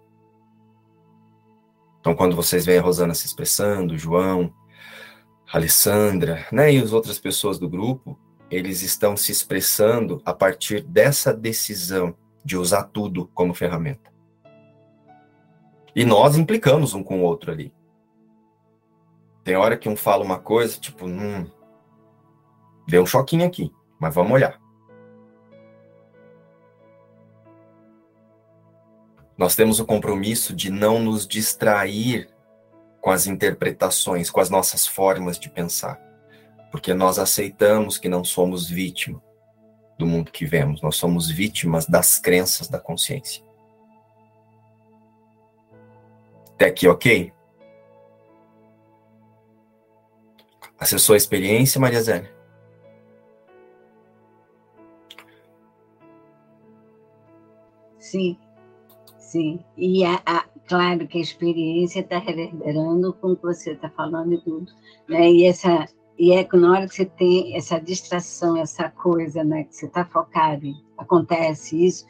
Então, quando vocês veem a Rosana se expressando, João, Alessandra, né, e as outras pessoas do grupo, eles estão se expressando a partir dessa decisão de usar tudo como ferramenta. E nós implicamos um com o outro ali. Tem hora que um fala uma coisa, tipo, hum, deu um choquinho aqui, mas vamos olhar. Nós temos o compromisso de não nos distrair com as interpretações, com as nossas formas de pensar porque nós aceitamos que não somos vítima do mundo que vemos, nós somos vítimas das crenças da consciência. Até aqui, ok? Acessou a experiência, Maria Zélia? Sim, sim. E a, a, claro que a experiência está reverberando com o que você está falando e tudo. Né? E essa e é na hora que você tem essa distração, essa coisa, né, que você está focado, acontece isso,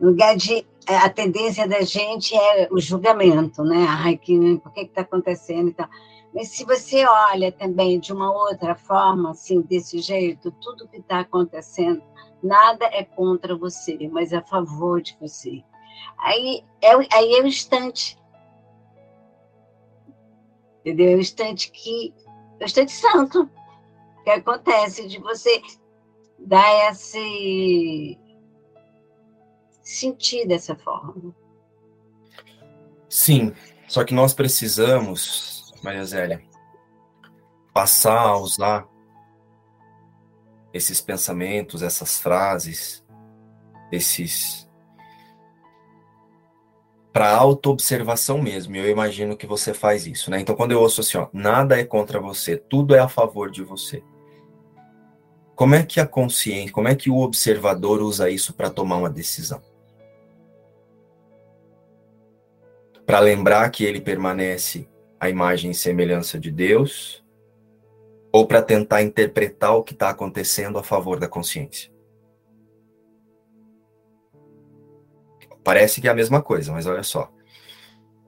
no lugar de é, a tendência da gente é o julgamento, né? Ai, que, por que está acontecendo e tal. Mas se você olha também de uma outra forma, assim, desse jeito, tudo que está acontecendo, nada é contra você, mas a favor de você. Aí é, aí é o instante. Entendeu? É o instante que bastante santo que acontece de você dar esse sentir dessa forma. Sim, só que nós precisamos, Maria Zélia, passar a usar esses pensamentos, essas frases, esses para autoobservação mesmo. Eu imagino que você faz isso, né? Então, quando eu ouço assim, ó, nada é contra você, tudo é a favor de você. Como é que a consciência, como é que o observador usa isso para tomar uma decisão? Para lembrar que ele permanece a imagem e semelhança de Deus, ou para tentar interpretar o que está acontecendo a favor da consciência? Parece que é a mesma coisa, mas olha só.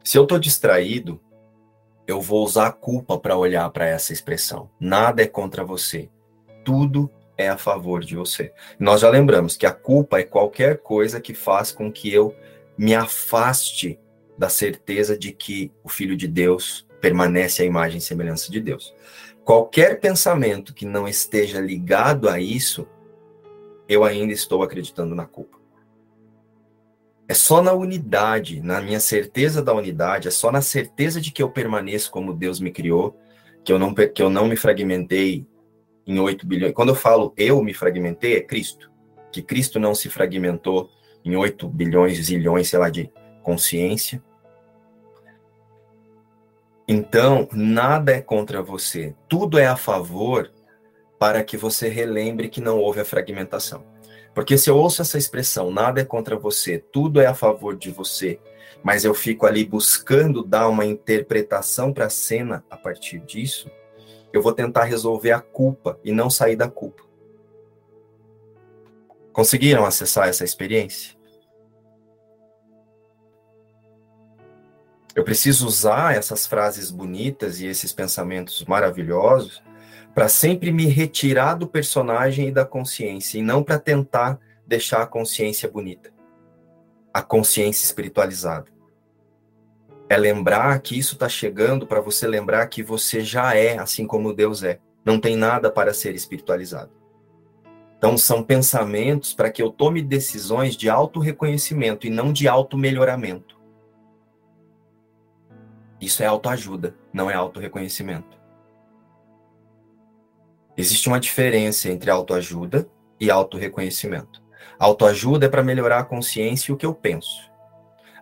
Se eu estou distraído, eu vou usar a culpa para olhar para essa expressão. Nada é contra você. Tudo é a favor de você. Nós já lembramos que a culpa é qualquer coisa que faz com que eu me afaste da certeza de que o Filho de Deus permanece à imagem e semelhança de Deus. Qualquer pensamento que não esteja ligado a isso, eu ainda estou acreditando na culpa. É só na unidade, na minha certeza da unidade, é só na certeza de que eu permaneço como Deus me criou, que eu não, que eu não me fragmentei em 8 bilhões. Quando eu falo eu me fragmentei, é Cristo. Que Cristo não se fragmentou em 8 bilhões, zilhões, sei lá, de consciência. Então, nada é contra você. Tudo é a favor para que você relembre que não houve a fragmentação. Porque se eu ouço essa expressão, nada é contra você, tudo é a favor de você, mas eu fico ali buscando dar uma interpretação para a cena a partir disso, eu vou tentar resolver a culpa e não sair da culpa. Conseguiram acessar essa experiência? Eu preciso usar essas frases bonitas e esses pensamentos maravilhosos para sempre me retirar do personagem e da consciência, e não para tentar deixar a consciência bonita, a consciência espiritualizada. É lembrar que isso está chegando para você lembrar que você já é assim como Deus é. Não tem nada para ser espiritualizado. Então, são pensamentos para que eu tome decisões de auto-reconhecimento e não de auto-melhoramento. Isso é autoajuda, não é auto-reconhecimento. Existe uma diferença entre autoajuda e autorreconhecimento. Autoajuda é para melhorar a consciência e o que eu penso.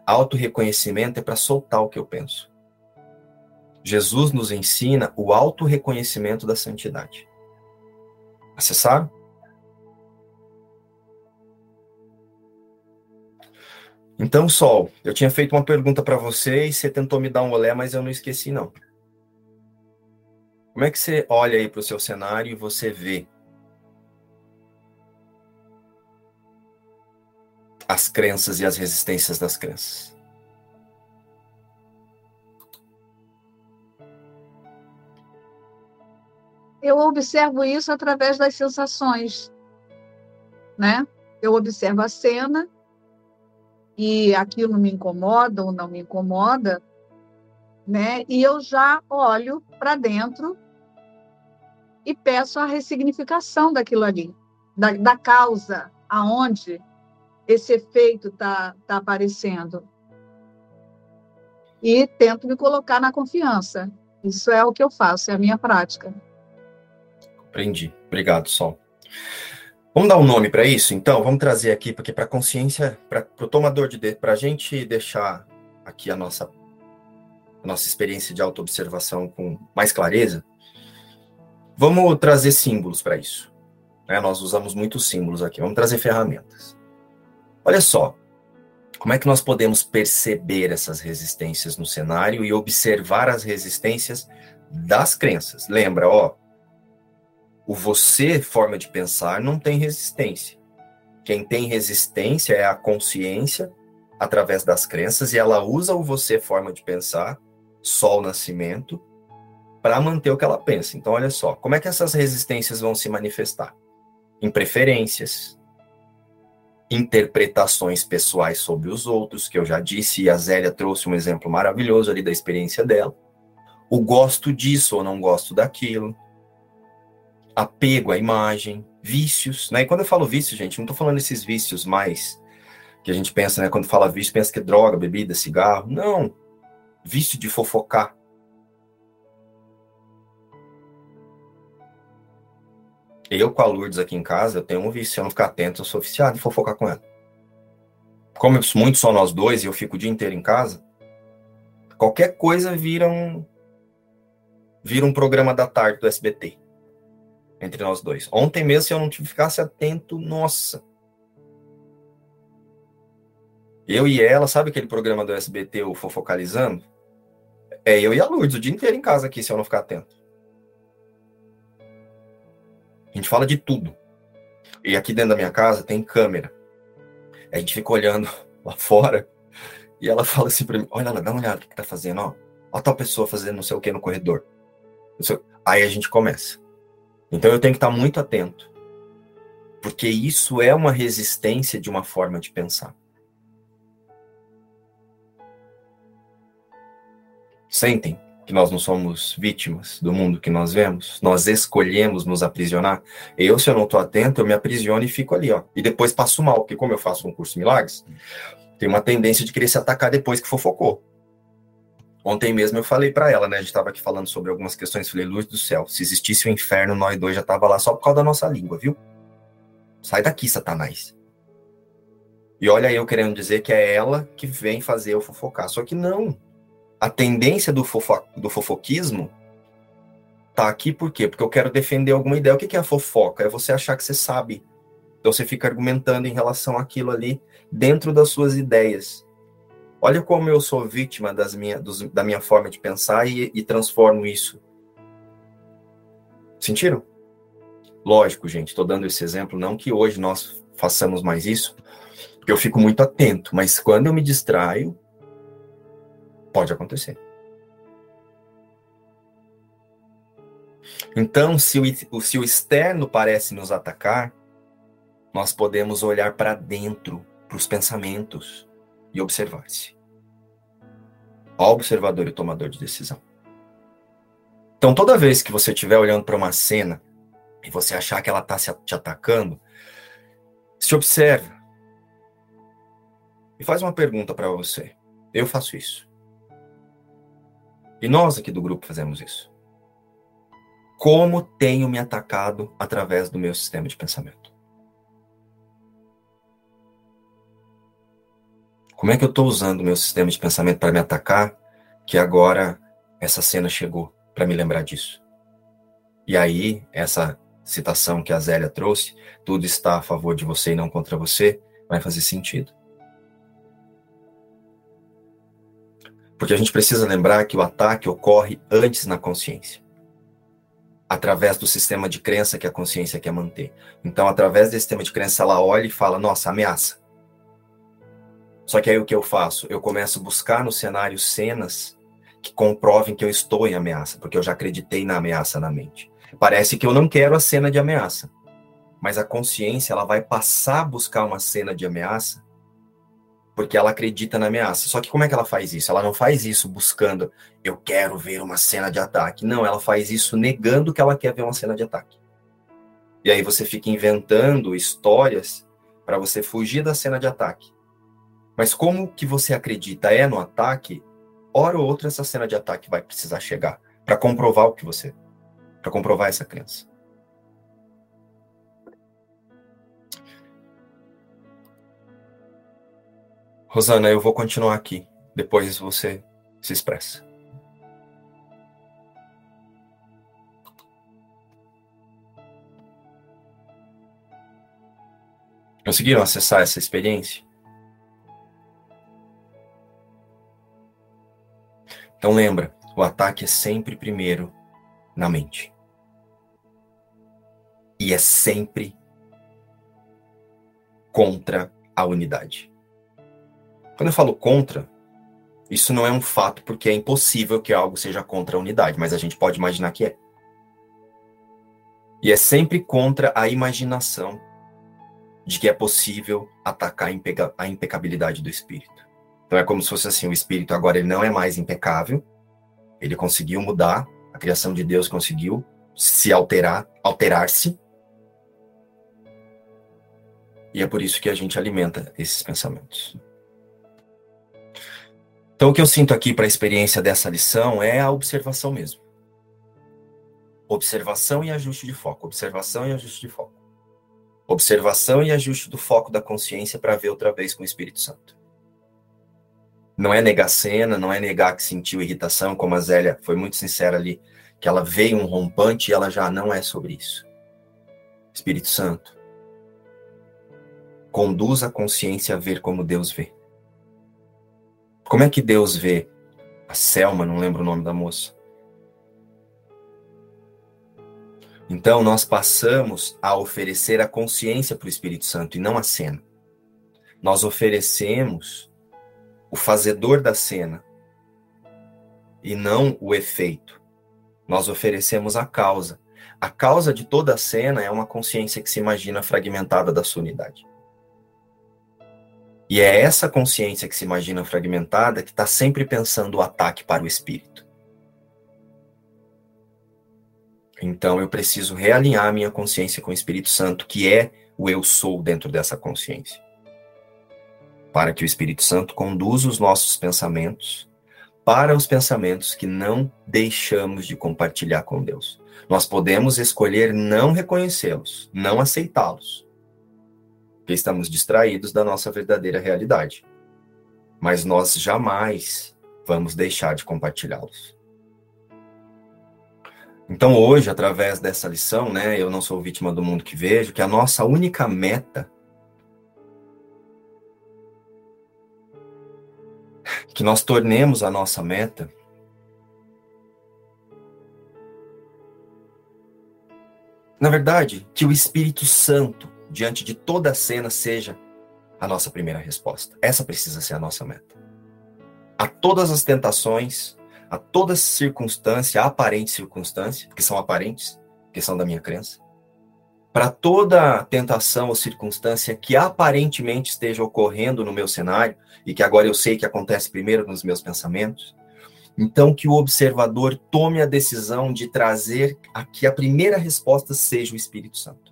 Autorreconhecimento é para soltar o que eu penso. Jesus nos ensina o autorreconhecimento da santidade. Acessaram? Então, Sol, eu tinha feito uma pergunta para você e você tentou me dar um olé, mas eu não esqueci, não. Como é que você olha aí para o seu cenário e você vê as crenças e as resistências das crenças? Eu observo isso através das sensações, né? Eu observo a cena e aquilo me incomoda ou não me incomoda, né? E eu já olho para dentro e peço a ressignificação daquilo ali, da, da causa, aonde esse efeito está tá aparecendo. E tento me colocar na confiança. Isso é o que eu faço, é a minha prática. Compreendi. Obrigado, Sol. Vamos dar um nome para isso, então? Vamos trazer aqui, para a consciência, para o tomador de para a gente deixar aqui a nossa a nossa experiência de autoobservação com mais clareza, vamos trazer símbolos para isso. Né? Nós usamos muitos símbolos aqui, vamos trazer ferramentas. Olha só, como é que nós podemos perceber essas resistências no cenário e observar as resistências das crenças? Lembra, ó, o você, forma de pensar, não tem resistência. Quem tem resistência é a consciência através das crenças e ela usa o você, forma de pensar, Sol Nascimento, para manter o que ela pensa. Então, olha só, como é que essas resistências vão se manifestar? Em preferências, interpretações pessoais sobre os outros, que eu já disse, e a Zélia trouxe um exemplo maravilhoso ali da experiência dela. O gosto disso ou não gosto daquilo. Apego à imagem, vícios, né? E quando eu falo vício, gente, não estou falando esses vícios mais que a gente pensa, né? Quando fala vício, pensa que é droga, bebida, cigarro. Não vício de fofocar. Eu com a Lourdes aqui em casa, eu tenho um vício, se eu não ficar atento, eu sou oficiado em fofocar com ela. Como muito só nós dois e eu fico o dia inteiro em casa, qualquer coisa vira um vira um programa da tarde do SBT entre nós dois. Ontem mesmo, se eu não ficasse atento, nossa, eu e ela, sabe aquele programa do SBT, o Fofocalizando? É eu e a Lourdes o dia inteiro em casa aqui, se eu não ficar atento. A gente fala de tudo. E aqui dentro da minha casa tem câmera. A gente fica olhando lá fora e ela fala assim pra mim: Olha lá, dá uma olhada o que tá fazendo, ó. Ó tal pessoa fazendo não sei o que no corredor. Aí a gente começa. Então eu tenho que estar muito atento. Porque isso é uma resistência de uma forma de pensar. Sentem que nós não somos vítimas do mundo que nós vemos? Nós escolhemos nos aprisionar? Eu, se eu não estou atento, eu me aprisiono e fico ali, ó. E depois passo mal, porque como eu faço um curso de milagres, tem uma tendência de querer se atacar depois que fofocou. Ontem mesmo eu falei para ela, né? A gente estava aqui falando sobre algumas questões. Falei, luz do céu, se existisse o inferno, nós dois já tava lá só por causa da nossa língua, viu? Sai daqui, Satanás. E olha eu querendo dizer que é ela que vem fazer eu fofocar. Só que não. A tendência do, fofo, do fofoquismo tá aqui por quê? Porque eu quero defender alguma ideia. O que é a fofoca? É você achar que você sabe. Então você fica argumentando em relação àquilo ali dentro das suas ideias. Olha como eu sou vítima das minha, dos, da minha forma de pensar e, e transformo isso. Sentiram? Lógico, gente, estou dando esse exemplo, não que hoje nós façamos mais isso, porque eu fico muito atento, mas quando eu me distraio, pode acontecer. Então, se o, se o externo parece nos atacar, nós podemos olhar para dentro, para os pensamentos e observar-se. Observador e tomador de decisão. Então, toda vez que você estiver olhando para uma cena e você achar que ela está te atacando, se observa e faz uma pergunta para você. Eu faço isso. E nós aqui do grupo fazemos isso. Como tenho me atacado através do meu sistema de pensamento? Como é que eu estou usando o meu sistema de pensamento para me atacar, que agora essa cena chegou para me lembrar disso? E aí, essa citação que a Zélia trouxe, tudo está a favor de você e não contra você, vai fazer sentido. Porque a gente precisa lembrar que o ataque ocorre antes na consciência. Através do sistema de crença que a consciência quer manter. Então, através desse sistema de crença, ela olha e fala: nossa, ameaça. Só que aí o que eu faço? Eu começo a buscar no cenário cenas que comprovem que eu estou em ameaça, porque eu já acreditei na ameaça na mente. Parece que eu não quero a cena de ameaça, mas a consciência ela vai passar a buscar uma cena de ameaça porque ela acredita na ameaça. Só que como é que ela faz isso? Ela não faz isso buscando eu quero ver uma cena de ataque. Não, ela faz isso negando que ela quer ver uma cena de ataque. E aí você fica inventando histórias para você fugir da cena de ataque. Mas como que você acredita é no ataque, hora ou outra essa cena de ataque vai precisar chegar para comprovar o que você, para comprovar essa crença. Rosana, eu vou continuar aqui. Depois você se expressa. Conseguiram acessar essa experiência? Então lembra, o ataque é sempre primeiro na mente. E é sempre contra a unidade. Quando eu falo contra, isso não é um fato porque é impossível que algo seja contra a unidade, mas a gente pode imaginar que é. E é sempre contra a imaginação de que é possível atacar a impecabilidade do espírito. Então é como se fosse assim, o espírito agora ele não é mais impecável, ele conseguiu mudar, a criação de Deus conseguiu se alterar, alterar-se. E é por isso que a gente alimenta esses pensamentos. Então o que eu sinto aqui para a experiência dessa lição é a observação mesmo. Observação e ajuste de foco, observação e ajuste de foco. Observação e ajuste do foco da consciência para ver outra vez com o Espírito Santo. Não é negar cena, não é negar que sentiu irritação, como a Zélia foi muito sincera ali, que ela veio um rompante e ela já não é sobre isso. Espírito Santo, conduz a consciência a ver como Deus vê. Como é que Deus vê? A Selma, não lembro o nome da moça. Então nós passamos a oferecer a consciência para o Espírito Santo e não a cena. Nós oferecemos o fazedor da cena e não o efeito. Nós oferecemos a causa. A causa de toda a cena é uma consciência que se imagina fragmentada da sua unidade. E é essa consciência que se imagina fragmentada que está sempre pensando o ataque para o espírito. Então eu preciso realinhar minha consciência com o Espírito Santo, que é o eu sou dentro dessa consciência. Para que o Espírito Santo conduza os nossos pensamentos para os pensamentos que não deixamos de compartilhar com Deus. Nós podemos escolher não reconhecê-los, não aceitá-los, estamos distraídos da nossa verdadeira realidade. Mas nós jamais vamos deixar de compartilhá-los. Então hoje, através dessa lição, né, eu não sou vítima do mundo que vejo, que a nossa única meta que nós tornemos a nossa meta Na verdade, que o Espírito Santo, diante de toda a cena, seja a nossa primeira resposta. Essa precisa ser a nossa meta. A todas as tentações, a toda circunstância, a aparente circunstância, que são aparentes, que são da minha crença, para toda tentação ou circunstância que aparentemente esteja ocorrendo no meu cenário e que agora eu sei que acontece primeiro nos meus pensamentos, então que o observador tome a decisão de trazer a que a primeira resposta seja o Espírito Santo.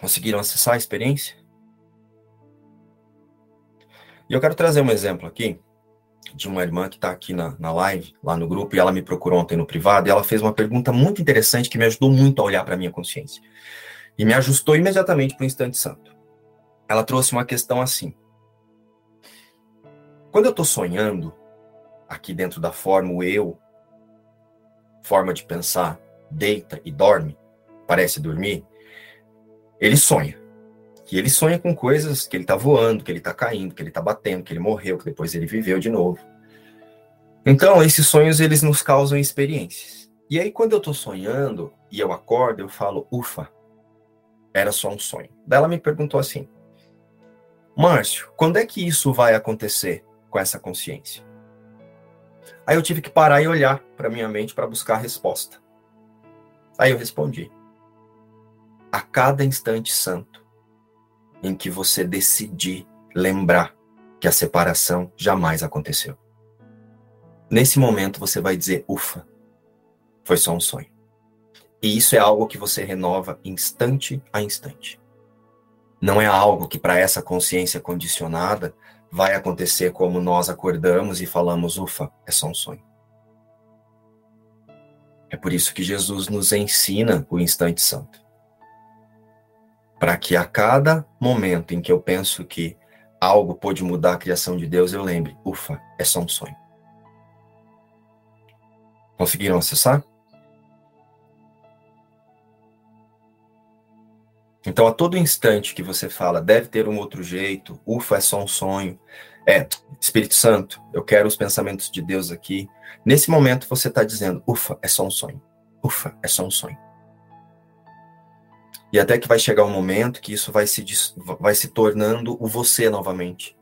Conseguiram acessar a experiência? E eu quero trazer um exemplo aqui de uma irmã que está aqui na, na live, lá no grupo, e ela me procurou ontem no privado, e ela fez uma pergunta muito interessante que me ajudou muito a olhar para a minha consciência. E me ajustou imediatamente para o instante santo. Ela trouxe uma questão assim. Quando eu estou sonhando, aqui dentro da forma, o eu, forma de pensar, deita e dorme, parece dormir, ele sonha. E ele sonha com coisas que ele está voando, que ele está caindo, que ele está batendo, que ele morreu, que depois ele viveu de novo. Então, esses sonhos, eles nos causam experiências. E aí, quando eu estou sonhando e eu acordo, eu falo, ufa, era só um sonho. Daí ela me perguntou assim, Márcio, quando é que isso vai acontecer com essa consciência? Aí eu tive que parar e olhar para minha mente para buscar a resposta. Aí eu respondi: a cada instante santo, em que você decidir lembrar que a separação jamais aconteceu. Nesse momento você vai dizer: ufa, foi só um sonho. E isso é algo que você renova instante a instante. Não é algo que para essa consciência condicionada vai acontecer como nós acordamos e falamos: ufa, é só um sonho. É por isso que Jesus nos ensina o instante santo para que a cada momento em que eu penso que algo pode mudar a criação de Deus, eu lembre, ufa, é só um sonho. Conseguiram acessar? Então, a todo instante que você fala, deve ter um outro jeito, ufa, é só um sonho, é, Espírito Santo, eu quero os pensamentos de Deus aqui. Nesse momento você está dizendo, ufa, é só um sonho. Ufa, é só um sonho. E até que vai chegar um momento que isso vai se, vai se tornando o você novamente.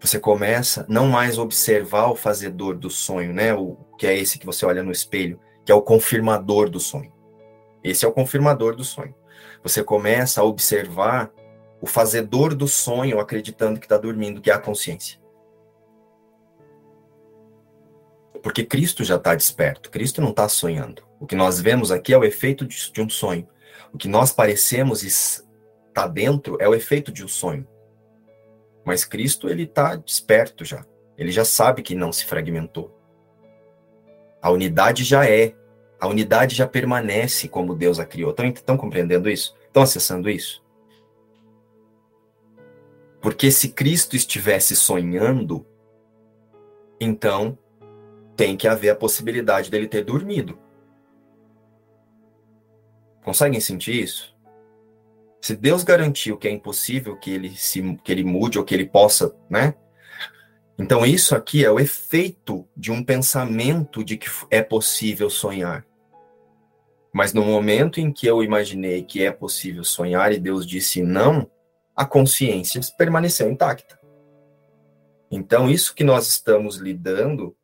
Você começa não mais observar o fazedor do sonho, né? O que é esse que você olha no espelho, que é o confirmador do sonho. Esse é o confirmador do sonho. Você começa a observar o fazedor do sonho, acreditando que está dormindo, que é a consciência. Porque Cristo já está desperto, Cristo não está sonhando. O que nós vemos aqui é o efeito de, um sonho. O que nós parecemos estar dentro é o efeito de um sonho. Mas Cristo, ele está desperto já. Ele já sabe que não se fragmentou. A unidade já é. A unidade já permanece como Deus a criou. Estão, estão compreendendo isso? Estão acessando isso? Porque se Cristo estivesse sonhando, então tem que haver a possibilidade dele ter dormido. Conseguem sentir isso? Se Deus garantiu que é impossível que ele se que ele mude ou que ele possa, né? Então isso aqui é o efeito de um pensamento de que é possível sonhar. Mas no momento em que eu imaginei que é possível sonhar e Deus disse não, a consciência permaneceu intacta. Então isso que nós estamos lidando,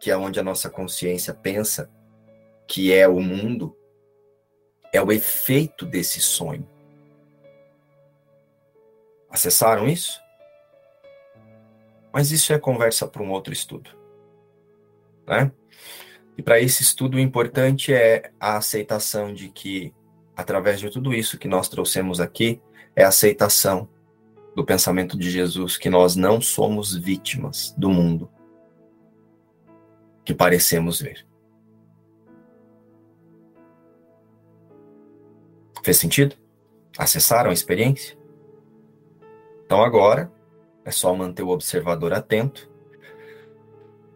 que é onde a nossa consciência pensa que é o mundo, é o efeito desse sonho. Acessaram isso? Mas isso é conversa para um outro estudo. né? E para esse estudo, o importante é a aceitação de que, através de tudo isso que nós trouxemos aqui, é a aceitação do pensamento de Jesus, que nós não somos vítimas do mundo que parecemos ver. Fez sentido? Acessaram a experiência? Então agora é só manter o observador atento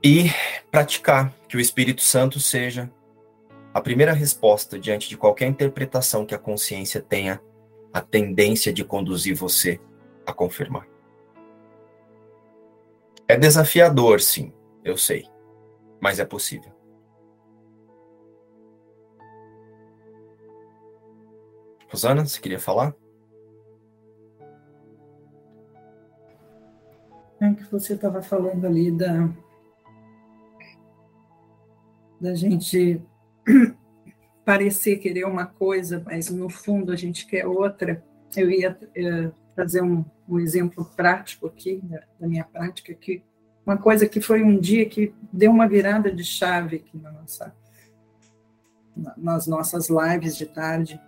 e praticar que o Espírito Santo seja a primeira resposta diante de qualquer interpretação que a consciência tenha a tendência de conduzir você a confirmar. É desafiador, sim, eu sei, mas é possível. Rosana, você queria falar? É que você estava falando ali da da gente parecer querer uma coisa, mas no fundo a gente quer outra. Eu ia uh, trazer um, um, exemplo prático aqui, da, minha prática, que uma coisa que foi um dia que deu uma virada de chave aqui na nossa, na, nas nossas lives de tarde.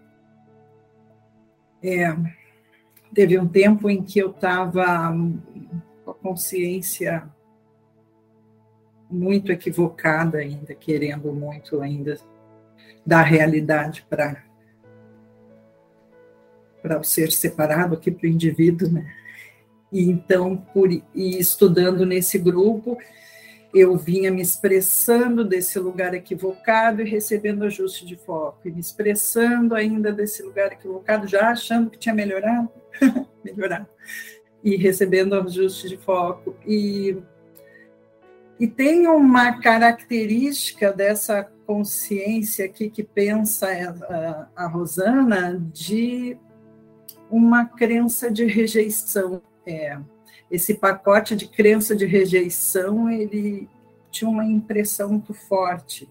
É, teve um tempo em que eu estava com a consciência muito equivocada ainda, querendo muito ainda dar realidade para para o ser separado aqui para o indivíduo, né? E então, por e estudando nesse grupo, eu vinha me expressando desse lugar equivocado e recebendo ajuste de foco, e me expressando ainda desse lugar equivocado, já achando que tinha melhorado, melhorado, e recebendo ajuste de foco. E e tem uma característica dessa consciência aqui que pensa a, a Rosana de uma crença de rejeição. É, esse pacote de crença de rejeição, ele tinha uma impressão muito forte.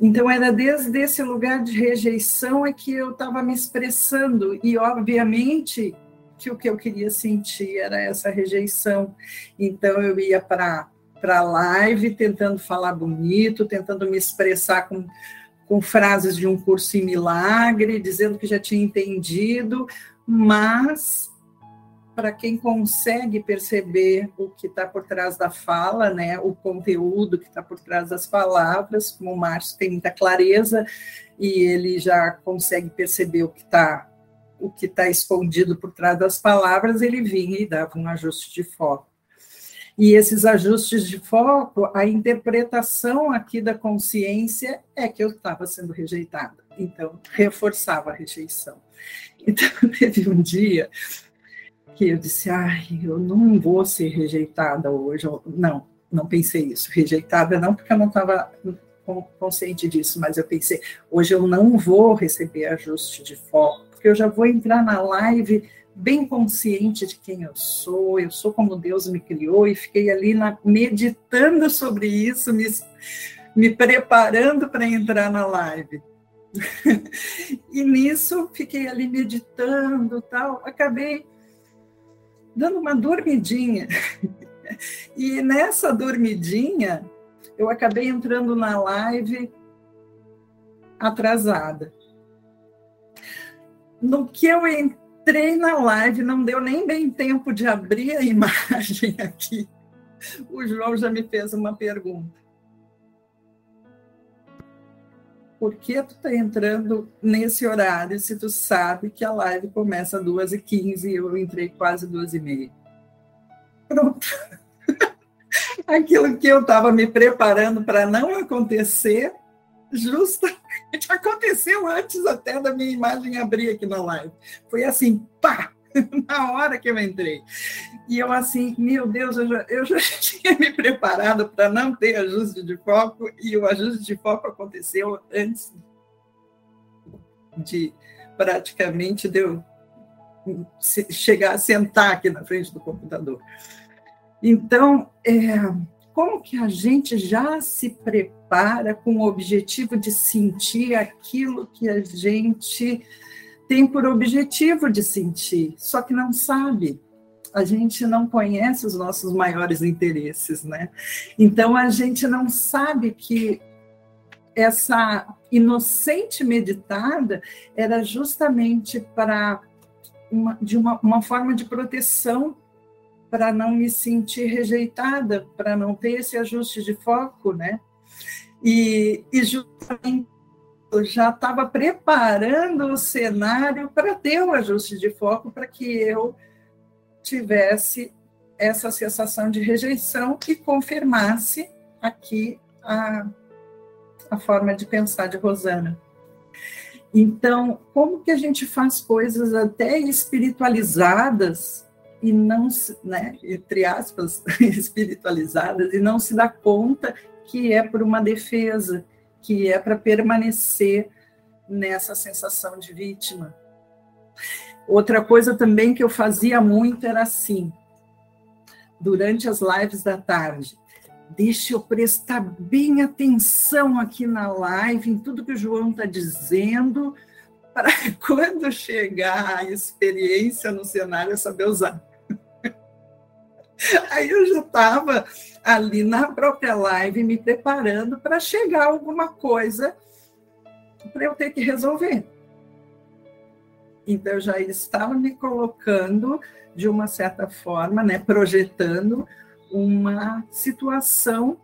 Então, era desde esse lugar de rejeição é que eu estava me expressando, e obviamente que o que eu queria sentir era essa rejeição. Então eu ia para para live tentando falar bonito, tentando me expressar com, com frases de um curso em milagre, dizendo que já tinha entendido, mas para quem consegue perceber o que está por trás da fala, né, o conteúdo que está por trás das palavras, como o Márcio tem muita clareza e ele já consegue perceber o que está o que está escondido por trás das palavras, ele vinha e dava um ajuste de foco. E esses ajustes de foco, a interpretação aqui da consciência é que eu estava sendo rejeitada. Então, reforçava a rejeição. Então, teve um dia que eu disse: ai, eu não vou ser rejeitada hoje. Não, não pensei isso. Rejeitada não, porque eu não estava consciente disso, mas eu pensei: hoje eu não vou receber ajuste de foco porque eu já vou entrar na live bem consciente de quem eu sou, eu sou como Deus me criou, e fiquei ali na, meditando sobre isso, me, me preparando para entrar na live. e nisso fiquei ali meditando tal, acabei dando uma dormidinha. e nessa dormidinha, eu acabei entrando na live atrasada no que eu entrei na live, não deu nem bem tempo de abrir a imagem aqui. O João já me fez uma pergunta. Por que tu tá entrando nesse horário se tu sabe que a live começa às 2h15 e eu entrei quase 2h30? Pronto. Aquilo que eu estava me preparando para não acontecer, justamente aconteceu antes até da minha imagem abrir aqui na live. Foi assim, pá, na hora que eu entrei. E eu assim, meu Deus, eu já, eu já tinha me preparado para não ter ajuste de foco, e o ajuste de foco aconteceu antes de praticamente de eu chegar a sentar aqui na frente do computador. Então, é, como que a gente já se prepara com o objetivo de sentir aquilo que a gente tem por objetivo de sentir, só que não sabe. a gente não conhece os nossos maiores interesses, né? Então a gente não sabe que essa inocente meditada era justamente para uma, de uma, uma forma de proteção para não me sentir rejeitada, para não ter esse ajuste de foco, né? E, e justamente já estava preparando o cenário para ter o ajuste de foco para que eu tivesse essa sensação de rejeição e confirmasse aqui a, a forma de pensar de Rosana. Então, como que a gente faz coisas até espiritualizadas e não, né, entre aspas, espiritualizadas e não se dá conta que é por uma defesa, que é para permanecer nessa sensação de vítima. Outra coisa também que eu fazia muito era assim, durante as lives da tarde, deixa eu prestar bem atenção aqui na live, em tudo que o João está dizendo, para quando chegar a experiência no cenário eu saber usar. Aí eu já estava ali na própria live me preparando para chegar alguma coisa para eu ter que resolver. Então eu já estava me colocando de uma certa forma, né, projetando uma situação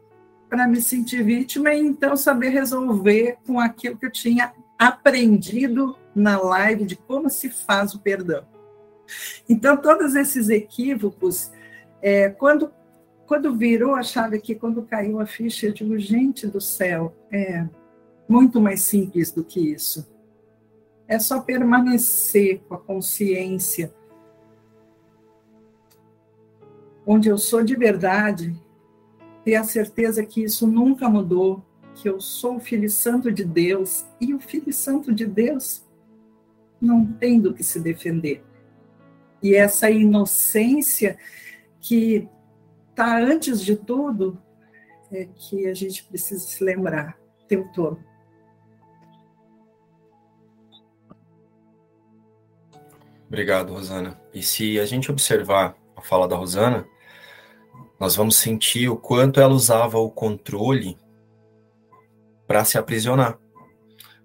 para me sentir vítima e então saber resolver com aquilo que eu tinha aprendido na live de como se faz o perdão. Então, todos esses equívocos é, quando, quando virou a chave aqui, quando caiu a ficha, eu digo, gente do céu, é muito mais simples do que isso. É só permanecer com a consciência onde eu sou de verdade, ter a certeza que isso nunca mudou, que eu sou o Filho Santo de Deus, e o Filho Santo de Deus não tem do que se defender. E essa inocência que está antes de tudo, é que a gente precisa se lembrar o tempo todo. Obrigado, Rosana. E se a gente observar a fala da Rosana, nós vamos sentir o quanto ela usava o controle para se aprisionar.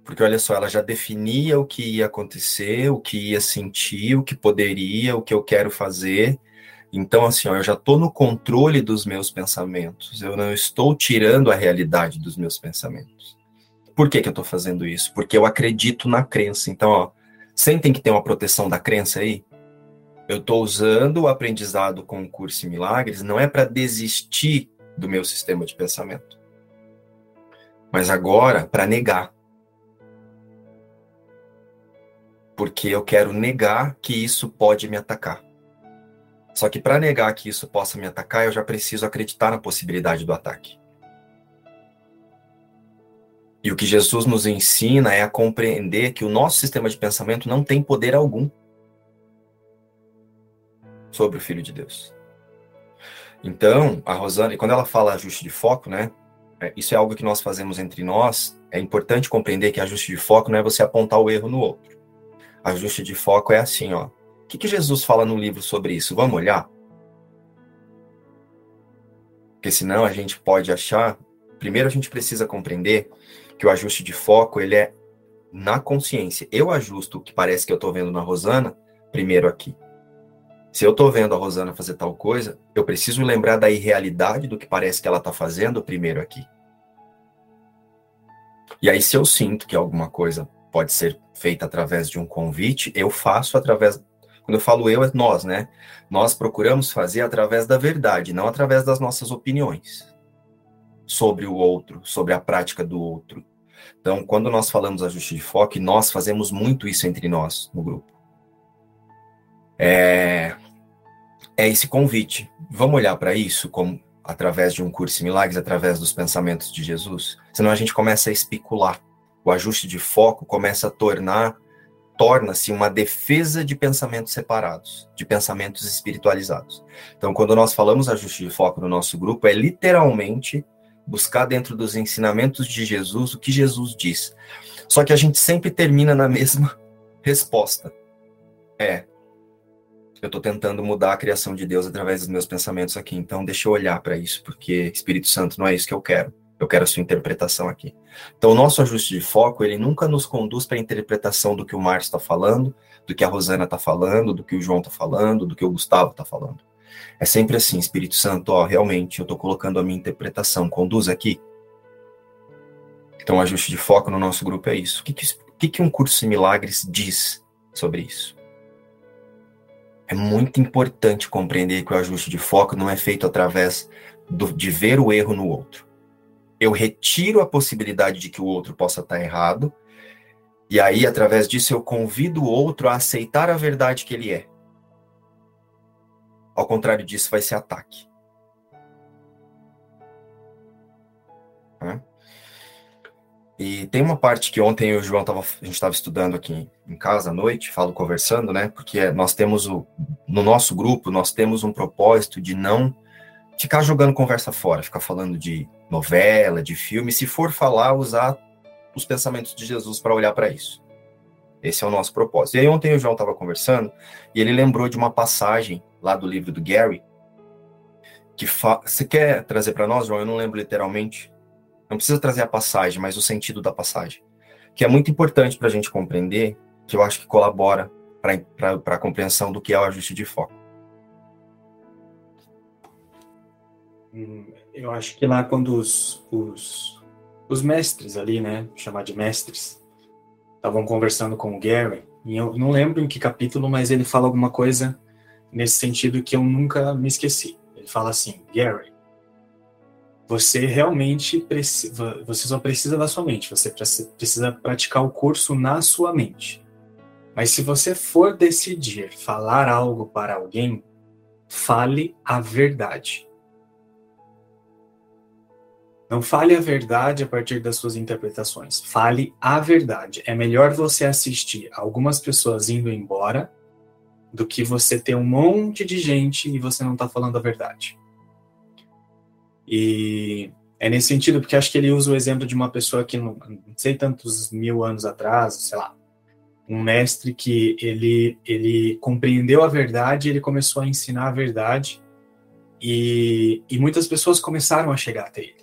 Porque olha só, ela já definia o que ia acontecer, o que ia sentir, o que poderia, o que eu quero fazer, então, assim, ó, eu já estou no controle dos meus pensamentos, eu não estou tirando a realidade dos meus pensamentos. Por que, que eu estou fazendo isso? Porque eu acredito na crença. Então, ó, sentem que tem uma proteção da crença aí? Eu estou usando o aprendizado com o curso em milagres, não é para desistir do meu sistema de pensamento, mas agora para negar. Porque eu quero negar que isso pode me atacar. Só que para negar que isso possa me atacar, eu já preciso acreditar na possibilidade do ataque. E o que Jesus nos ensina é a compreender que o nosso sistema de pensamento não tem poder algum sobre o Filho de Deus. Então, a Rosana, quando ela fala ajuste de foco, né? É, isso é algo que nós fazemos entre nós. É importante compreender que ajuste de foco não é você apontar o erro no outro. Ajuste de foco é assim, ó que, que Jesus fala no livro sobre isso? Vamos olhar? Porque senão a gente pode achar. Primeiro a gente precisa compreender que o ajuste de foco ele é na consciência. Eu ajusto o que parece que eu estou vendo na Rosana, primeiro aqui. Se eu estou vendo a Rosana fazer tal coisa, eu preciso lembrar da irrealidade do que parece que ela está fazendo primeiro aqui. E aí, se eu sinto que alguma coisa pode ser feita através de um convite, eu faço através quando eu falo eu, é nós, né? Nós procuramos fazer através da verdade, não através das nossas opiniões sobre o outro, sobre a prática do outro. Então, quando nós falamos ajuste de foco, nós fazemos muito isso entre nós no grupo. É, é esse convite. Vamos olhar para isso como através de um curso em milagres, através dos pensamentos de Jesus? Senão a gente começa a especular. O ajuste de foco começa a tornar torna-se uma defesa de pensamentos separados, de pensamentos espiritualizados. Então, quando nós falamos ajuste de foco no nosso grupo, é literalmente buscar dentro dos ensinamentos de Jesus o que Jesus diz. Só que a gente sempre termina na mesma resposta. É. eu estou tentando mudar a criação de Deus através dos meus pensamentos aqui. Então, deixa eu olhar para isso, porque Espírito Santo não é isso que eu quero. Eu quero a sua interpretação aqui. Então, o nosso ajuste de foco, ele nunca nos conduz para a interpretação do que o Márcio está falando, do que a Rosana está falando, do que o João está falando, do que o Gustavo está falando. É sempre assim, Espírito Santo, ó, realmente, eu estou colocando a minha interpretação, conduz aqui. Então, o ajuste de foco no nosso grupo é isso. O que, que, o que, que um curso de milagres diz sobre isso? É muito importante compreender que o ajuste de foco não é feito através do, de ver o erro no outro. Eu retiro a possibilidade de que o outro possa estar errado, e aí, através disso, eu convido o outro a aceitar a verdade que ele é. Ao contrário disso, vai ser ataque. E tem uma parte que ontem eu e o João tava, a gente estava estudando aqui em casa à noite, falo conversando, né? Porque nós temos o, no nosso grupo, nós temos um propósito de não ficar jogando conversa fora, ficar falando de novela, de filme, se for falar, usar os pensamentos de Jesus para olhar para isso. Esse é o nosso propósito. E aí ontem o João estava conversando e ele lembrou de uma passagem lá do livro do Gary que fa... você quer trazer para nós, João? Eu não lembro literalmente, não precisa trazer a passagem, mas o sentido da passagem, que é muito importante para a gente compreender, que eu acho que colabora para a compreensão do que é o ajuste de foco. Hum, eu acho que lá quando os, os, os mestres ali, né, chamar de mestres, estavam conversando com o Gary, e eu não lembro em que capítulo, mas ele fala alguma coisa nesse sentido que eu nunca me esqueci. Ele fala assim, Gary, você realmente precisa, você só precisa da sua mente, você precisa praticar o curso na sua mente. Mas se você for decidir falar algo para alguém, fale a verdade. Não fale a verdade a partir das suas interpretações. Fale a verdade. É melhor você assistir algumas pessoas indo embora do que você ter um monte de gente e você não está falando a verdade. E é nesse sentido, porque acho que ele usa o exemplo de uma pessoa que não, não sei tantos mil anos atrás, sei lá, um mestre que ele, ele compreendeu a verdade, ele começou a ensinar a verdade e, e muitas pessoas começaram a chegar até ele.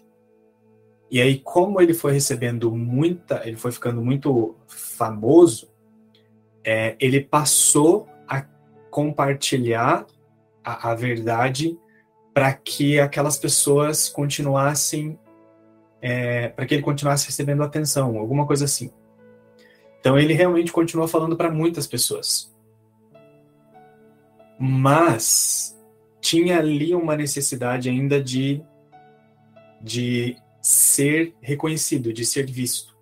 E aí, como ele foi recebendo muita, ele foi ficando muito famoso, é, ele passou a compartilhar a, a verdade para que aquelas pessoas continuassem, é, para que ele continuasse recebendo atenção, alguma coisa assim. Então ele realmente continuou falando para muitas pessoas. Mas tinha ali uma necessidade ainda de, de ser reconhecido, de ser visto.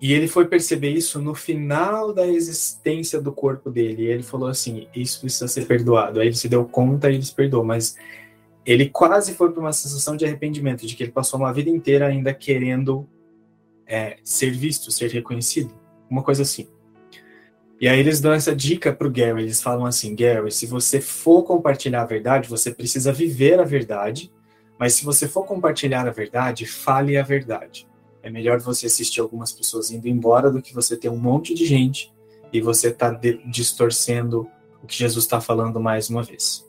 E ele foi perceber isso no final da existência do corpo dele. E ele falou assim: Isso precisa ser perdoado. Aí ele se deu conta e ele se perdoou. Mas ele quase foi para uma sensação de arrependimento, de que ele passou uma vida inteira ainda querendo é, ser visto, ser reconhecido. Uma coisa assim. E aí eles dão essa dica para o Gary. Eles falam assim: Gary, se você for compartilhar a verdade, você precisa viver a verdade. Mas se você for compartilhar a verdade, fale a verdade. É melhor você assistir algumas pessoas indo embora do que você ter um monte de gente e você tá distorcendo o que Jesus está falando mais uma vez.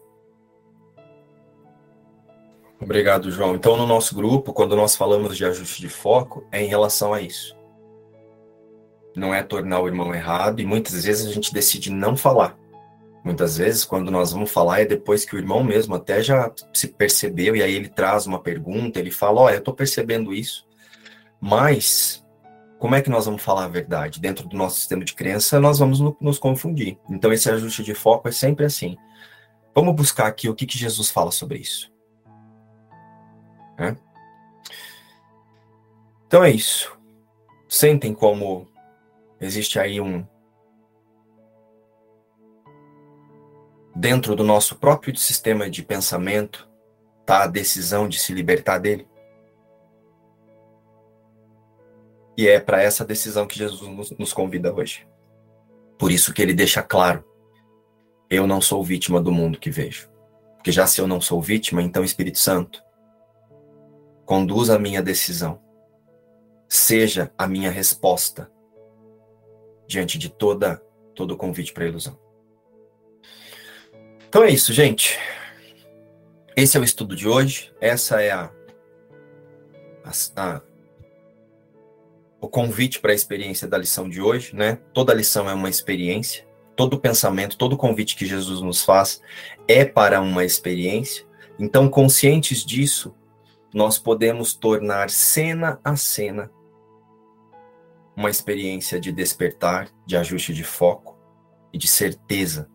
Obrigado, João. Então, no nosso grupo, quando nós falamos de ajuste de foco, é em relação a isso. Não é tornar o irmão errado, e muitas vezes a gente decide não falar. Muitas vezes, quando nós vamos falar, é depois que o irmão mesmo até já se percebeu, e aí ele traz uma pergunta, ele fala: Olha, eu estou percebendo isso, mas, como é que nós vamos falar a verdade? Dentro do nosso sistema de crença, nós vamos nos confundir. Então, esse ajuste de foco é sempre assim. Vamos buscar aqui o que, que Jesus fala sobre isso. É? Então é isso. Sentem como existe aí um. Dentro do nosso próprio sistema de pensamento, tá a decisão de se libertar dele. E é para essa decisão que Jesus nos convida hoje. Por isso que ele deixa claro: eu não sou vítima do mundo que vejo. Porque já se eu não sou vítima, então Espírito Santo, conduza a minha decisão. Seja a minha resposta diante de toda todo convite para ilusão. Então é isso, gente. Esse é o estudo de hoje. Essa é a, a, a o convite para a experiência da lição de hoje, né? Toda lição é uma experiência. Todo pensamento, todo convite que Jesus nos faz é para uma experiência. Então, conscientes disso, nós podemos tornar cena a cena uma experiência de despertar, de ajuste de foco e de certeza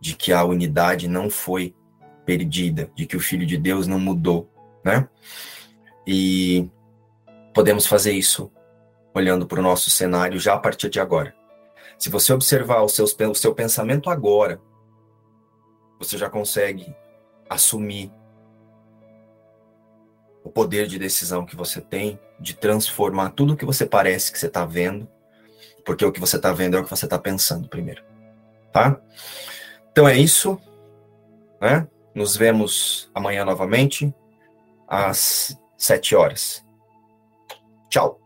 de que a unidade não foi perdida, de que o Filho de Deus não mudou, né? E podemos fazer isso olhando para o nosso cenário já a partir de agora. Se você observar o, seus, o seu pensamento agora, você já consegue assumir o poder de decisão que você tem de transformar tudo o que você parece que você está vendo, porque o que você está vendo é o que você está pensando primeiro, tá? Então é isso, né? Nos vemos amanhã novamente às sete horas. Tchau.